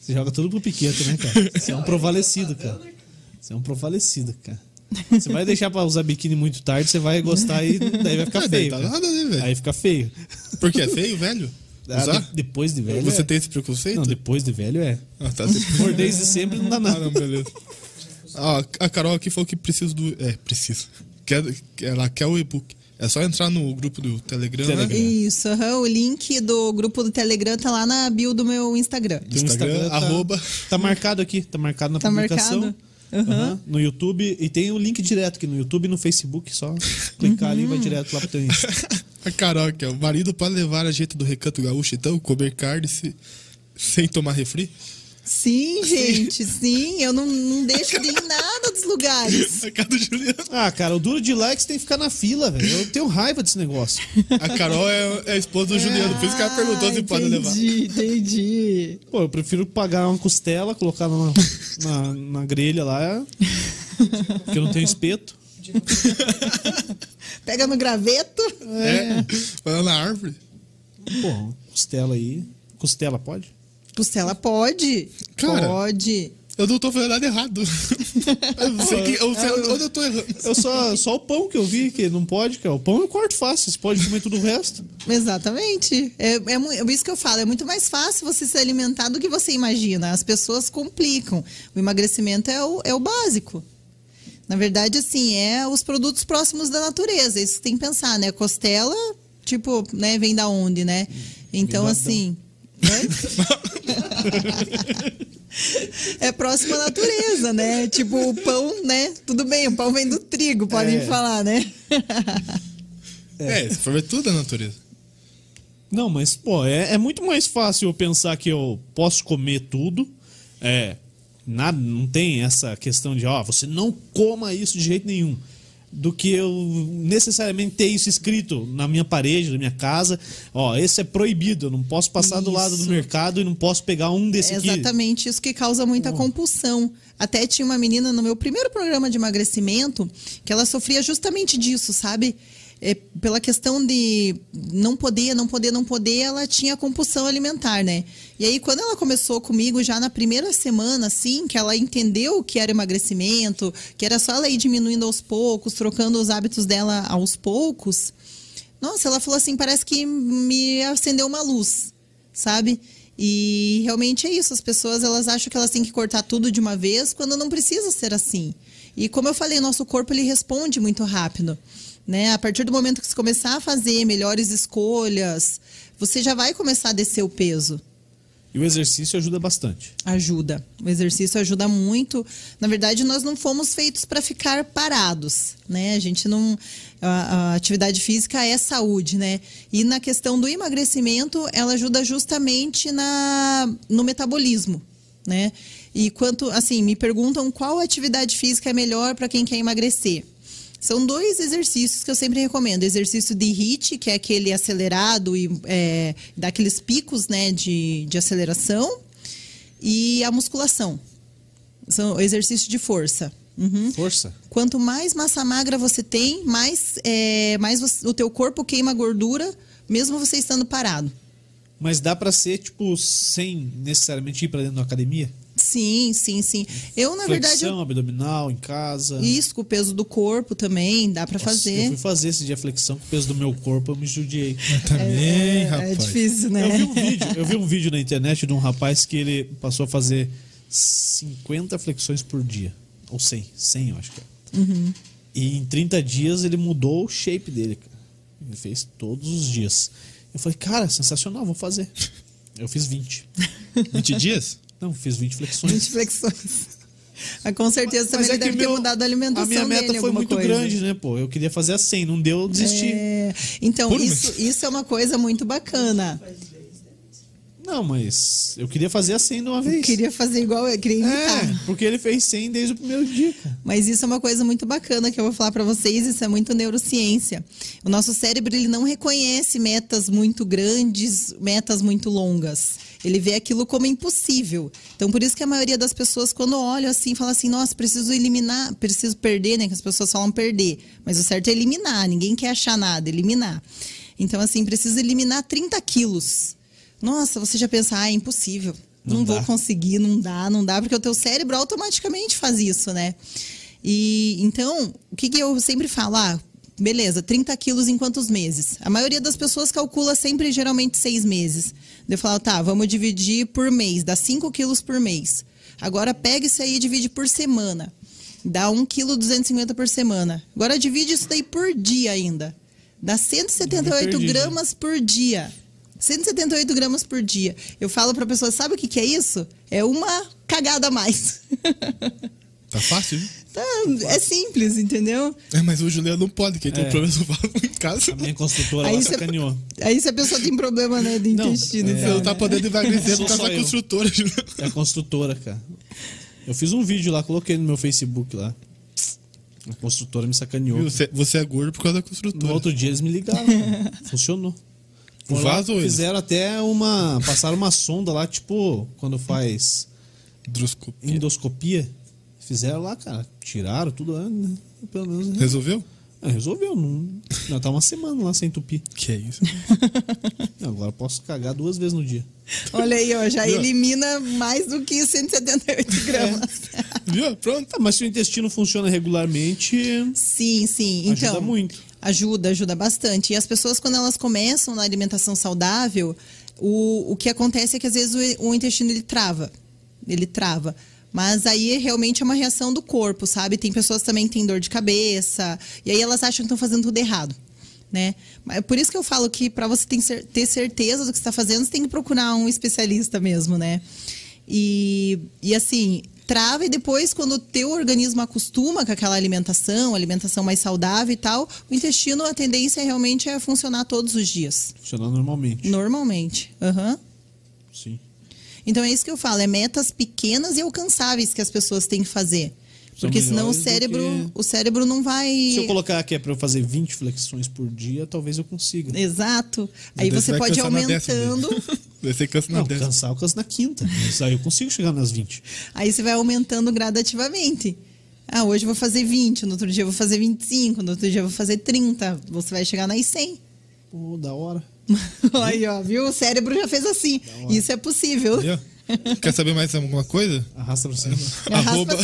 Você joga tudo pro piquete, né, cara? Você é um provalecido, cara. Você é um provalecido, cara. Você vai deixar pra usar biquíni muito tarde, você vai gostar e daí vai ficar
Ah,
feio.
tá nada, né, velho?
Aí fica feio.
Porque é feio, velho?
Ah, de- depois de velho.
Você
é.
tem esse preconceito?
Não, depois de velho é.
Ah, tá.
Por desde sempre não dá
Ah,
nada.
não, beleza. Ah, a Carol aqui falou que precisa do. É, precisa. Quer, ela quer o e-book. É só entrar no grupo do Telegram,
Telegram.
né?
Isso, aham. o link do grupo do Telegram tá lá na bio do meu Instagram.
Um
Instagram,
tá,
arroba.
Tá marcado aqui, tá marcado na
Tá
publicação.
marcado?
Aham, no YouTube. E tem o link direto aqui no YouTube e no Facebook. Só clicar ali e
Uhum.
vai direto lá pro teu Insta.
A Carol aqui, ó. O marido pode levar a gente do recanto gaúcho, então, comer carne se- sem tomar refri?
Sim, gente, sim. Eu não, não deixo de ir em nada dos lugares.
A cara do Juliano.
Ah, cara, o duro de likes tem que ficar na fila, velho. Eu tenho raiva desse negócio.
A Carol é, é a esposa do Juliano, por isso que ela perguntou se
Ah,
pode levar.
Entendi, entendi.
Pô, eu prefiro pagar uma costela, colocar na, na, na grelha lá. Porque eu não tenho espeto.
Pega no graveto.
É. Vai lá na árvore.
Pô, costela aí. Costela pode?
Costela pode.
Cara.
Pode.
Eu não tô fazendo nada errado. Eu sei, que, eu sei onde eu tô errando.
Eu só, só o pão que eu vi que não pode, cara. O pão eu corto fácil, você pode comer tudo o resto.
Exatamente. É, é, é isso que eu falo. É muito mais fácil você se alimentar do que você imagina. As pessoas complicam. O emagrecimento é o, é o básico. Na verdade, assim, é os produtos próximos da natureza. Isso que tem que pensar, né? Costela, tipo, né, vem da onde, né? Então,
Vem do
assim. É próximo à natureza, né? Tipo, o pão, né? Tudo bem, o pão vem do trigo, podem
É.
falar, né?
É, se for ver tudo da natureza.
Não, mas, pô, é, é muito mais fácil eu pensar que eu posso comer tudo. É. Nada, não tem essa questão de, ó, você não coma isso de jeito nenhum. Do que eu necessariamente ter isso escrito na minha parede, na minha casa. Ó, esse é proibido, eu não posso passar do lado do
Isso.
mercado e não posso pegar um desse
É
aqui.
exatamente isso que causa muita compulsão. Até tinha uma menina no meu primeiro programa de emagrecimento que ela sofria justamente disso, sabe? É, pela questão de não poder, não poder, não poder, ela tinha compulsão alimentar, né? E aí, quando ela começou comigo, já na primeira semana, assim, que ela entendeu que era emagrecimento, que era só ela ir diminuindo aos poucos, trocando os hábitos dela aos poucos, nossa, ela falou assim: parece que me acendeu uma luz, sabe? E realmente é isso. As pessoas elas acham que elas têm que cortar tudo de uma vez quando não precisa ser assim. E como eu falei, nosso corpo ele responde muito rápido. Né? A partir do momento que você começar a fazer melhores escolhas, você já vai começar a descer o peso.
E o exercício ajuda bastante.
Ajuda. O exercício ajuda muito. Na verdade, nós não fomos feitos para ficar parados, né? A gente não. A, a atividade física é saúde, né? E na questão do emagrecimento, ela ajuda justamente na, no metabolismo, né? E quanto, assim, me perguntam qual atividade física é melhor para quem quer emagrecer. São dois exercícios que eu sempre recomendo. Exercício de HIIT, que é aquele acelerado e é, dá aqueles picos né, de, de aceleração. E a musculação. São exercício de força. Uhum.
Força.
Quanto mais massa magra você tem, mais, é, mais você- o teu corpo queima gordura, mesmo você estando parado.
Mas dá pra ser, tipo, sem necessariamente ir pra dentro da academia?
Sim, sim, sim. Eu, na verdade,
Flexão
eu,
abdominal em casa.
isso com o peso do corpo também, dá pra
Nossa,
fazer.
Eu fui fazer esse dia flexão com o peso do meu corpo, eu me judiei.
Também,
é,
rapaz.
é difícil, né?
Eu vi um vídeo, eu vi um vídeo na internet de um rapaz que ele passou a fazer 50 flexões por dia. Ou 100, 100 eu acho que é.
Uhum.
E em 30 dias ele mudou o shape dele, cara. Ele fez todos os dias. Eu falei, cara, sensacional, vou fazer. Eu fiz 20.
20 dias?
Não, fiz 20 flexões.
20 flexões. Mas com certeza também
Mas é
deve ter
meu-
mudado a alimentação
A minha meta
dele,
foi muito
coisa.
grande, né, pô? Eu queria fazer a 100, não deu, eu desisti.
É, então,
Por
isso, isso é uma coisa muito bacana.
Não, mas eu queria fazer a 100 de uma
Eu
vez.
queria fazer igual, eu queria imitar.
É, porque ele fez 100 desde o primeiro dia.
Mas isso é uma coisa muito bacana que eu vou falar pra vocês, isso é muito neurociência. O nosso cérebro ele não reconhece metas muito grandes, metas muito longas. Ele vê aquilo como impossível. Então por isso que a maioria das pessoas quando olham assim, fala assim: "Nossa, preciso eliminar, preciso perder", né, que as pessoas falam perder, mas o certo é eliminar, ninguém quer achar nada, eliminar. Então assim, preciso eliminar 30 quilos. Nossa, você já pensa, ah, é impossível. Não,
Não
vou conseguir, não dá, não dá, porque o teu cérebro automaticamente faz isso, né? E então, o que, que eu sempre falo? Ah, beleza, 30 quilos em quantos meses? A maioria das pessoas calcula sempre, geralmente, seis meses. Eu falo, tá, vamos dividir por mês, dá 5 quilos por mês. Agora pega isso aí e divide por semana. Dá 1 kg 250 por semana. Agora divide isso daí por dia ainda. Dá 178
perdi, né?
gramas por dia. 178 gramas por dia. Eu falo pra pessoa, sabe o que, que é isso? É uma cagada a mais.
Tá fácil, viu?
Tá, é simples, entendeu?
É, mas o Juliano não pode, que ele tem
É.
um problema esofágico em casa.
A minha construtora
Aí
lá sacaneou.
Aí se a pessoa tem problema, né, de
Não,
intestino.
é-
Você
tal,
não tá
né?
podendo emagrecer por causa da construtora, Juliano.
É a construtora, cara. Eu fiz um vídeo lá, coloquei no meu Facebook lá. A construtora me sacaneou.
Você, você é gordo por causa da
No
construtora.
outro dia eles me ligaram. Funcionou.
O
lá,
vaso eles?
Fizeram até uma. Passaram uma sonda lá, tipo, quando faz
Droscopia.
endoscopia. Fizeram lá, cara. Tiraram tudo. né? Pelo menos. né?
Resolveu?
Ah, resolveu. Não... Já tá uma semana lá sem entupir.
Que é isso?
Agora posso cagar duas vezes no dia.
Olha aí, ó, já
Viu?
elimina mais do que 178 gramas.
Viu? Pronto.
Tá, mas se o intestino funciona regularmente,
Sim, sim.
Ajuda
Então,
muito.
Ajuda, ajuda bastante. E as pessoas, quando elas começam na alimentação saudável, o, o que acontece é que às vezes o, o intestino ele trava. Ele trava. Mas aí realmente é uma reação do corpo, sabe? Tem pessoas também que têm dor de cabeça, e aí elas acham que estão fazendo tudo errado. Né? É por isso que eu falo que para você ter cer- ter certeza do que está fazendo, você tem que procurar um especialista mesmo, né? E, e assim, trava e depois, quando o teu organismo acostuma com aquela alimentação, alimentação mais saudável e tal, o intestino, a tendência realmente é funcionar todos os dias.
funciona normalmente.
Normalmente. Aham.
Sim.
Então é isso que eu falo, é metas pequenas e alcançáveis que as pessoas têm que fazer.
São
Porque senão o cérebro,
que-
o cérebro não vai.
Se eu colocar que é pra eu fazer 20 flexões por dia, talvez eu consiga.
Exato. Aí você pode ir aumentando.
Você cansa na
Não,
décima.
cansar eu canso na quinta. Mas aí eu consigo chegar nas 20.
Aí você vai aumentando gradativamente. Ah, hoje eu vou fazer 20, no outro dia eu vou fazer 25, no outro dia eu vou fazer 30. Você vai chegar nas 100.
Pô, da hora.
Aí, ó, viu? O cérebro já fez assim. Isso é possível.
Viu? Quer saber mais alguma coisa?
Arrasta pra cima.
Arrasta
Arroba.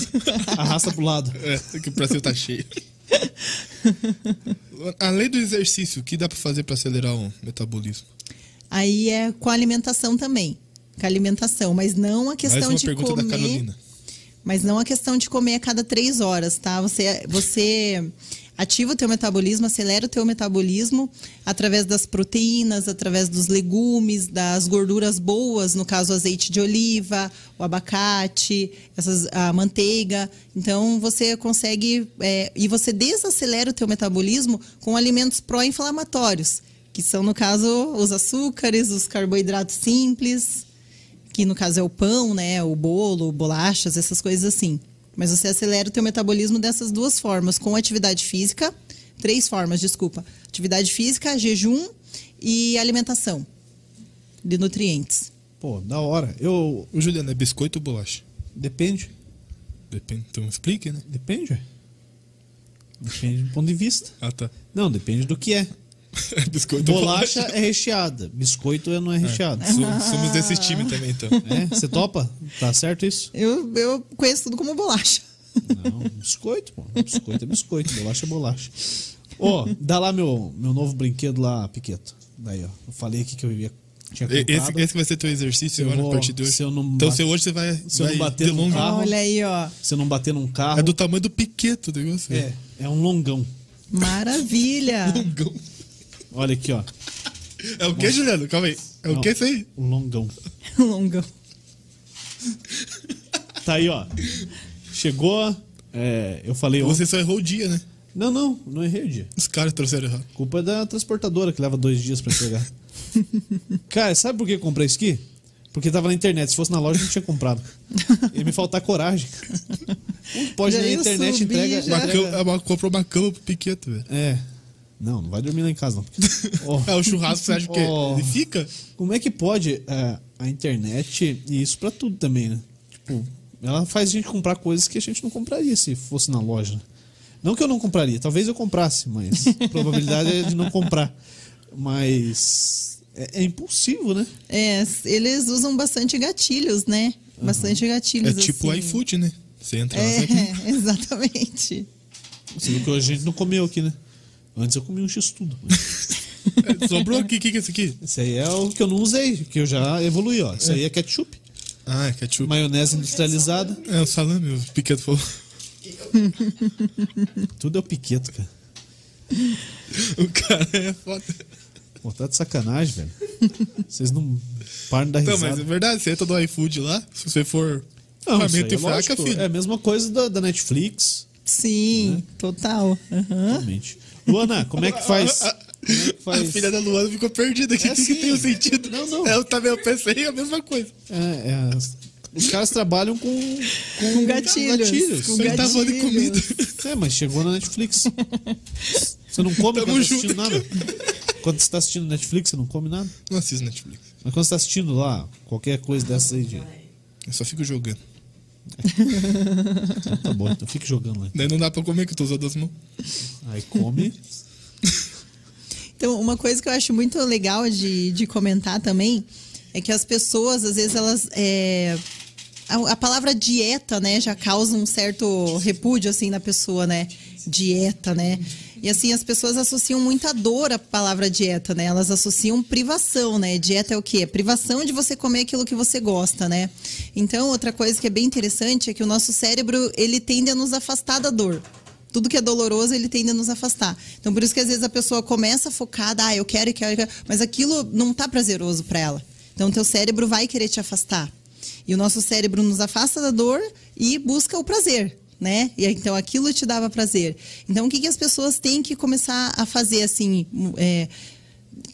Arrasta pro lado.
É, que o Brasil tá cheio. Além do exercício, o que dá pra fazer pra acelerar o metabolismo?
Aí é com a alimentação também. Com a alimentação, mas não a
Mais
questão
uma
de
pergunta
comer.
da Carolina.
Mas não a questão de comer a cada três horas, tá? Você, você ativa o teu metabolismo, acelera o teu metabolismo através das proteínas, através dos legumes, das gorduras boas, no caso azeite de oliva, o abacate, essas, a manteiga. Então você consegue é, e você desacelera o teu metabolismo com alimentos pró-inflamatórios, que são no caso os açúcares, os carboidratos simples que no caso é o pão, né, o bolo, bolachas, essas coisas assim. Mas você acelera o teu metabolismo dessas duas formas, com atividade física, três formas, desculpa. Atividade física, jejum e alimentação de nutrientes.
Pô, da hora. Eu.
O Juliano, é biscoito ou bolacha?
Depende.
Depende. Então explique, né?
Depende. Depende do ponto de vista.
Ah, tá.
Não, depende do que é.
É biscoito ou
Bolacha é recheada. Biscoito não é recheado.
Somos, somos desse time também, então.
É? Você topa? Tá certo isso?
Eu, eu conheço tudo como bolacha.
Não, biscoito, pô. Biscoito é biscoito, bolacha é bolacha. Ó, dá lá meu, meu novo brinquedo lá, Piqueto. Daí, ó. Eu falei aqui que eu ia. Tinha
Esse,
comprado.
esse vai ser teu exercício agora,
vou-
a partir de hoje.
se eu não
então,
bate-
se hoje você vai,
se eu não bater num carro-
Olha aí, ó.
Se eu não bater num carro.
É do tamanho do piqueto o negócio.
É, é um longão.
Maravilha.
Longão.
Olha aqui, ó.
É o que, Juliano? Calma aí. É o
Não,
que isso aí?
Um longão.
Longão.
Tá aí, ó. Chegou. é, eu falei ontem.
Você só errou o dia, né?
Não, não, não errei o dia.
Os caras trouxeram errado.
Culpa é da transportadora que leva dois dias pra entregar. Cara, sabe por que eu comprei isso aqui? Porque tava na internet. Se fosse na loja, eu não tinha comprado. Ia me faltar coragem. Um que pode
Já
na
ia
internet
subir,
entrega.
já.
Uma cama, uma- comprou uma cama pro piqueto, velho.
É. Não, não vai dormir lá em casa, não. Ó,
É o churrasco, você acha que
Oh.
ele fica?
como é que pode é, a internet, e isso pra tudo também, né? Tipo, ela faz a gente comprar coisas que a gente não compraria se fosse na loja. Não que eu não compraria, talvez eu comprasse, mas a probabilidade é de não comprar. Mas é, é impulsivo, né?
É, eles usam bastante gatilhos, né? Bastante
É
gatilhos.
tipo o
assim.
iFood, né? Você entra lá, você...
É, exatamente.
Você viu que hoje a gente não comeu aqui, né? Antes eu comi um X-Tudo.
Sobrou aqui, o que, que é isso aqui?
Esse aí é o que eu não usei, que eu já evolui, ó. Isso aí é ketchup.
Ah, é ketchup.
Maionese industrializada.
É o salame, o piqueto falou.
Tudo é o piqueto, cara.
O cara é foda.
Pô, tá de sacanagem, velho. Vocês não param da
Não,
risada.
mas é verdade, você entra no iFood lá, se você for
Não,
faminto
é
e fraca,
lógico,
filho.
É a mesma coisa da, da Netflix,
Sim, total. Aham.
realmente. Luana, como é que faz? É que
A
faz?
filha da Luana ficou perdida aqui.
É
O que, que
assim.
tem o sentido?
Não, não.
Eu também eu pensei a mesma coisa.
É, é, os caras trabalham com, com,
Com gatilhos.
gatilhos.
Com
Ele tá falando de comida.
gatilhos.
É, mas chegou na Netflix. Você não come
Tamo
quando tá assistindo nada? Quando você tá assistindo Netflix, você não come nada?
Não assisto Netflix.
Mas quando você tá assistindo lá, qualquer coisa dessas aí de.
Eu só fico jogando.
Então tá bom, então fique jogando lá.
Daí não dá pra comer, que eu tô usando as mãos.
Aí come.
Então, uma coisa que eu acho muito legal de, de comentar também é que as pessoas, às vezes, elas. é, a, a palavra dieta, né, já causa um certo repúdio, assim, na pessoa, né? Dieta, né? E assim, as pessoas associam muita dor à palavra dieta, né? Elas associam privação, né? Dieta é o quê? É privação de você comer aquilo que você gosta, né? Então, outra coisa que é bem interessante é que o nosso cérebro, ele tende a nos afastar da dor. Tudo que é doloroso, ele tende a nos afastar. Então, por isso que às vezes a pessoa começa focada, ah, eu quero e quero, eu quero, mas aquilo não tá prazeroso para ela. Então, teu cérebro vai querer te afastar. E o nosso cérebro nos afasta da dor e busca o prazer, né? E então aquilo te dava prazer. Então, o que, que as pessoas têm que começar a fazer, assim, é,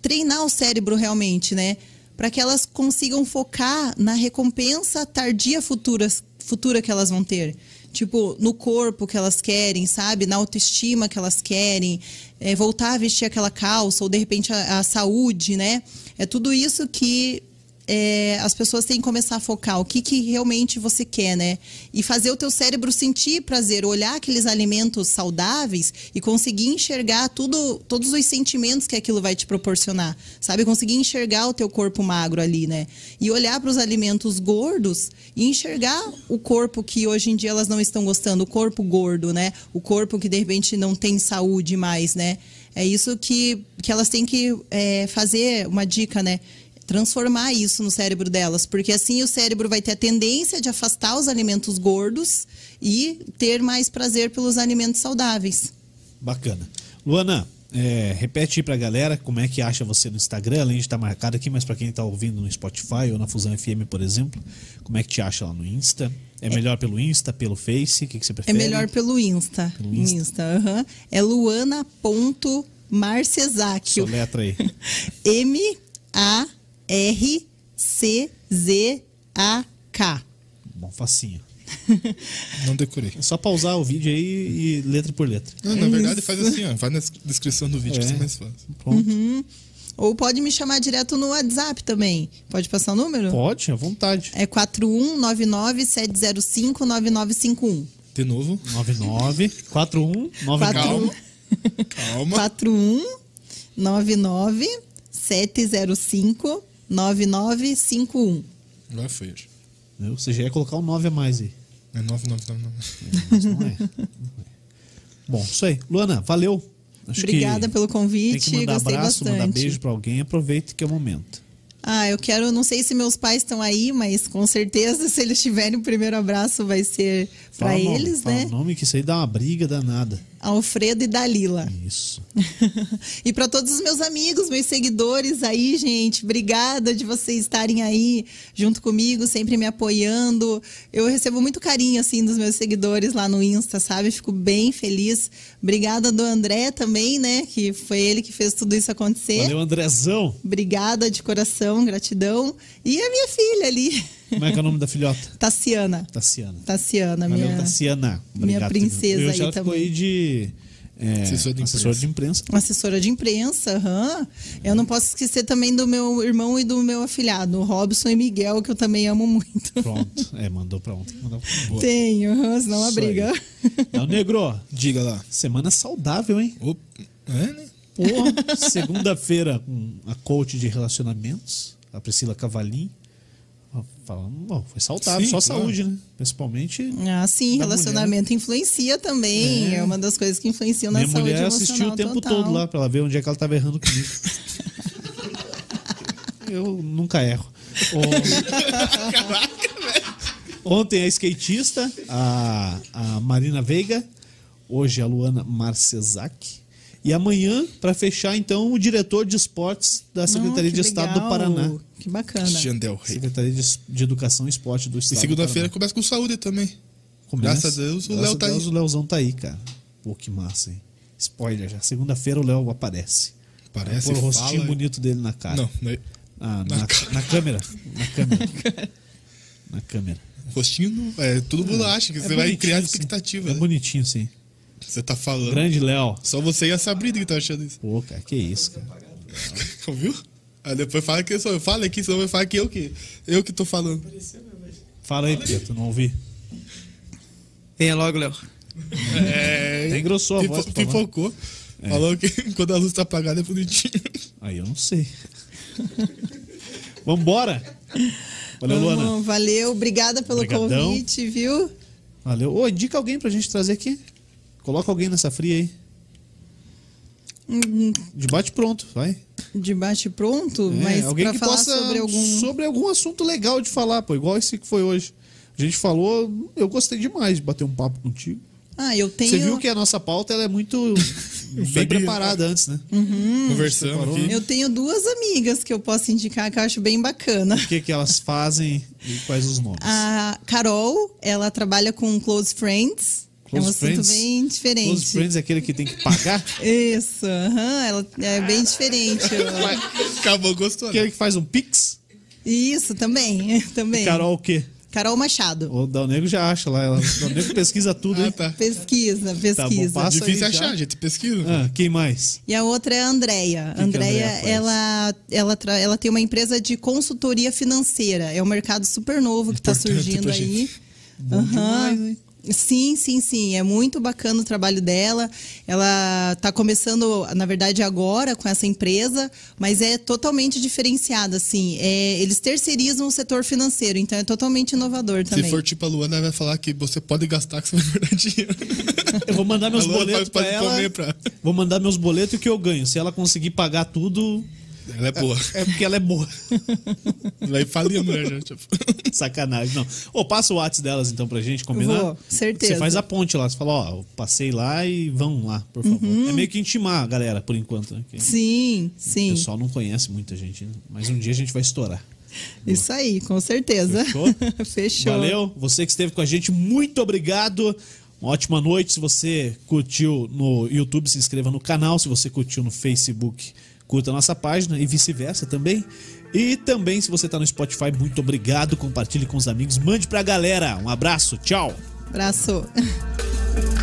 treinar o cérebro realmente, né? Para que elas consigam focar na recompensa tardia futura, futura que elas vão ter. Tipo, no corpo que elas querem, sabe? Na autoestima que elas querem, é, voltar a vestir aquela calça, ou de repente a, a saúde, né? É tudo isso que é, as pessoas têm que começar a focar o que, que realmente você quer, né? E fazer o teu cérebro sentir prazer, olhar aqueles alimentos saudáveis e conseguir enxergar tudo, todos os sentimentos que aquilo vai te proporcionar, sabe? Conseguir enxergar o teu corpo magro ali, né? E olhar para os alimentos gordos e enxergar o corpo que hoje em dia elas não estão gostando, o corpo gordo, né? O corpo que de repente não tem saúde mais, né? É isso que, que elas têm que é, fazer uma dica, né? Transformar isso no cérebro delas, porque assim o cérebro vai ter a tendência de afastar os alimentos gordos e ter mais prazer pelos alimentos saudáveis.
Bacana. Luana, é, repete aí pra galera como é que acha você no Instagram, além de estar marcado aqui, mas para quem tá ouvindo no Spotify ou na Fusão FM, por exemplo, como é que te acha lá no Insta? É melhor pelo Insta, pelo Face? O que, que você
É
prefere?
melhor pelo Insta.
Pelo Insta.
Insta, aham. É luana.marcesacchio.
Soletra aí.
R-C-Z-A-K.
Bom, facinho.
Não decorei.
É só pausar o vídeo aí e letra por letra.
Não, na é verdade, faz assim, ó. Vai na descrição do vídeo é. que
é
mais fácil.
Pronto. Uhum.
Ou pode me chamar direto no WhatsApp também. Pode passar o número?
Pode, à vontade.
É 4199-705-9951.
De novo?
99
Calma. Calma.
4199-705-9951.
9951. Não é
feio. Você já ia colocar o um 9 a mais aí.
É 9999.
Não, é, não é. Bom, isso aí. Luana, valeu. Acho
Obrigada pelo convite.
Tem que mandar
Gostei
abraço,
bastante.
mandar beijo para alguém. Aproveita que é o momento.
Ah, eu quero. Não sei se meus pais estão aí, mas com certeza, se eles tiverem o primeiro abraço, vai ser para
eles, nome,
né?
Fala o nome que isso aí dá uma briga danada.
Alfredo e Dalila.
Isso.
e para todos os meus amigos, meus seguidores aí, gente, obrigada de vocês estarem aí junto comigo, sempre me apoiando. Eu recebo muito carinho assim dos meus seguidores lá no Insta, sabe? Fico bem feliz. Obrigada do André também, né, que foi ele que fez tudo isso acontecer.
Valeu, Andrezão.
Obrigada de coração, gratidão. E a minha filha ali,
Como é que é o nome da filhota?
Tassiana.
Tassiana.
Tassiana,
Valeu,
minha
Tassiana.
minha princesa
Eu
aí
já
também.
aí de, é,
Assessor de
assessor
imprensa.
de imprensa.
assessora de imprensa. aham. Eu não posso esquecer também do meu irmão e do meu afilhado, o Robson e Miguel, que eu também amo muito.
Pronto. É, mandou pra ontem. Mandou pra.
Tenho, aham, senão uma briga.
Então, negro,
Diga lá.
semana saudável, hein?
Op- É, né?
Porra, segunda-feira com a coach de relacionamentos, a Priscila Cavalim. Bom, foi saudável,
Sim,
só
claro.
saúde, né? Principalmente.
Ah, sim, relacionamento influencia também. É. uma das coisas que influenciam na
Minha
saúde
mulher assistiu o tempo
total.
todo lá pra ela ver onde é que ela tava errando comigo. Eu nunca erro. O- Ontem a skatista, a, a Marina Veiga, hoje a Luana Marcesac. E amanhã, pra fechar, então, o diretor de esportes da Secretaria
Ah,
de
que
Estado
legal.
do Paraná.
Que bacana.
Del Rey.
Secretaria de, de Educação e Esporte do
E
Estado.
segunda-feira
do
começa com saúde também.
Paraná. Começa.
graças a Deus, o Léo tá aí.
Deus, o Leozão tá aí, cara. Pô, que massa, hein? Spoiler já. Segunda-feira o Léo aparece.
Parece,
Pôr o rostinho
fala.
bonito dele na cara.
Não, né?
Ah,
Na
na,
cara.
na câmera. Na câmera. na câmera.
Rostinho não. É tudo mundo acha que
É
você vai criar
sim.
expectativa.
É
né?
bonitinho, sim.
Você tá falando.
Grande Léo.
Só você e a Sabrina que tá achando isso.
Pô, cara, que isso, cara.
Ouviu? Aí depois fala que eu sou. Eu falo aqui, senão vai falar que eu que. Eu que tô falando.
Fala aí, Pedro, não ouvi.
Venha logo, Léo.
É.
Tem engrossou a
pipo-
voz, favor.
Pipocou. Falou que quando a luz tá apagada é bonitinho.
Aí eu não sei. Vambora! Valeu, Luana.
Vamos, valeu, obrigada pelo
Obrigadão.
convite, viu?
Valeu. Ô, indica alguém pra gente trazer aqui. Coloca alguém nessa fria aí. De bate pronto, vai.
De bate pronto,
É,
mas
alguém
pra
que
falar
possa
sobre algum.
sobre algum assunto legal de falar, pô, igual esse que foi hoje. A gente falou, eu gostei demais de bater um papo contigo.
Ah, eu tenho.
Você viu que a nossa pauta ela é muito bem
sabia.
preparada antes, né?
Conversamos
separou,
aqui.
Eu tenho duas amigas que eu posso indicar que eu acho bem bacana.
O que, que elas fazem e quais os nomes?
A Carol, ela trabalha com Close Friends. É um
Close
assunto
Friends?
bem diferente.
Close Friends é aquele que tem que pagar?
Isso, aham, ela é bem diferente.
Acabou, gostou. né?
aquele que faz um pix?
Isso, também. também.
Carol o quê?
Carol Machado.
O Dal Negro já acha lá. Ela, o Dal Negro pesquisa tudo,
Ah,
hein?
tá.
Pesquisa, pesquisa.
bom, passa
Difícil
aí já.
achar, gente. Pesquisa.
Ah, quem mais?
E a outra é a Andrea.
que a
Andrea, ela, ela, tra- ela tem uma empresa de consultoria financeira. É um mercado super novo que está surgindo aí. Aham.
demais, hein?
Sim, sim, sim. É muito bacana o trabalho dela. Ela está começando, na verdade, agora com essa empresa, mas é totalmente diferenciada, assim. É, eles terceirizam o setor financeiro, então é totalmente inovador também.
Se for tipo a Luana, ela vai falar que você pode gastar que você vai guardar dinheiro.
Eu vou mandar meus boletos
pode
ela.
pra-
Vou mandar meus boletos e o que eu ganho. Se ela conseguir pagar tudo,
Ela é boa.
é porque ela é boa.
Vai falir a mulher já. Tipo.
Sacanagem, não. Ô, passa o WhatsApp delas então pra gente combinar.
Vou, certeza.
Você faz a ponte lá. Você fala, ó, eu passei lá e vão lá, por favor.
Uhum.
É meio que intimar a galera, por enquanto. Né? Que
Sim,
O
sim.
pessoal não conhece muita gente, né? mas um dia a gente vai estourar.
Isso aí, com certeza.
Fechou?
Fechou.
Valeu. Você que esteve com a gente, muito obrigado. Uma ótima noite. Se você curtiu no YouTube, se inscreva no canal. Se você curtiu no Facebook, curta a nossa página e vice-versa também. E também, se você está no Spotify, muito obrigado. Compartilhe com os amigos. Mande pra galera. Um abraço. Tchau.
Abraço.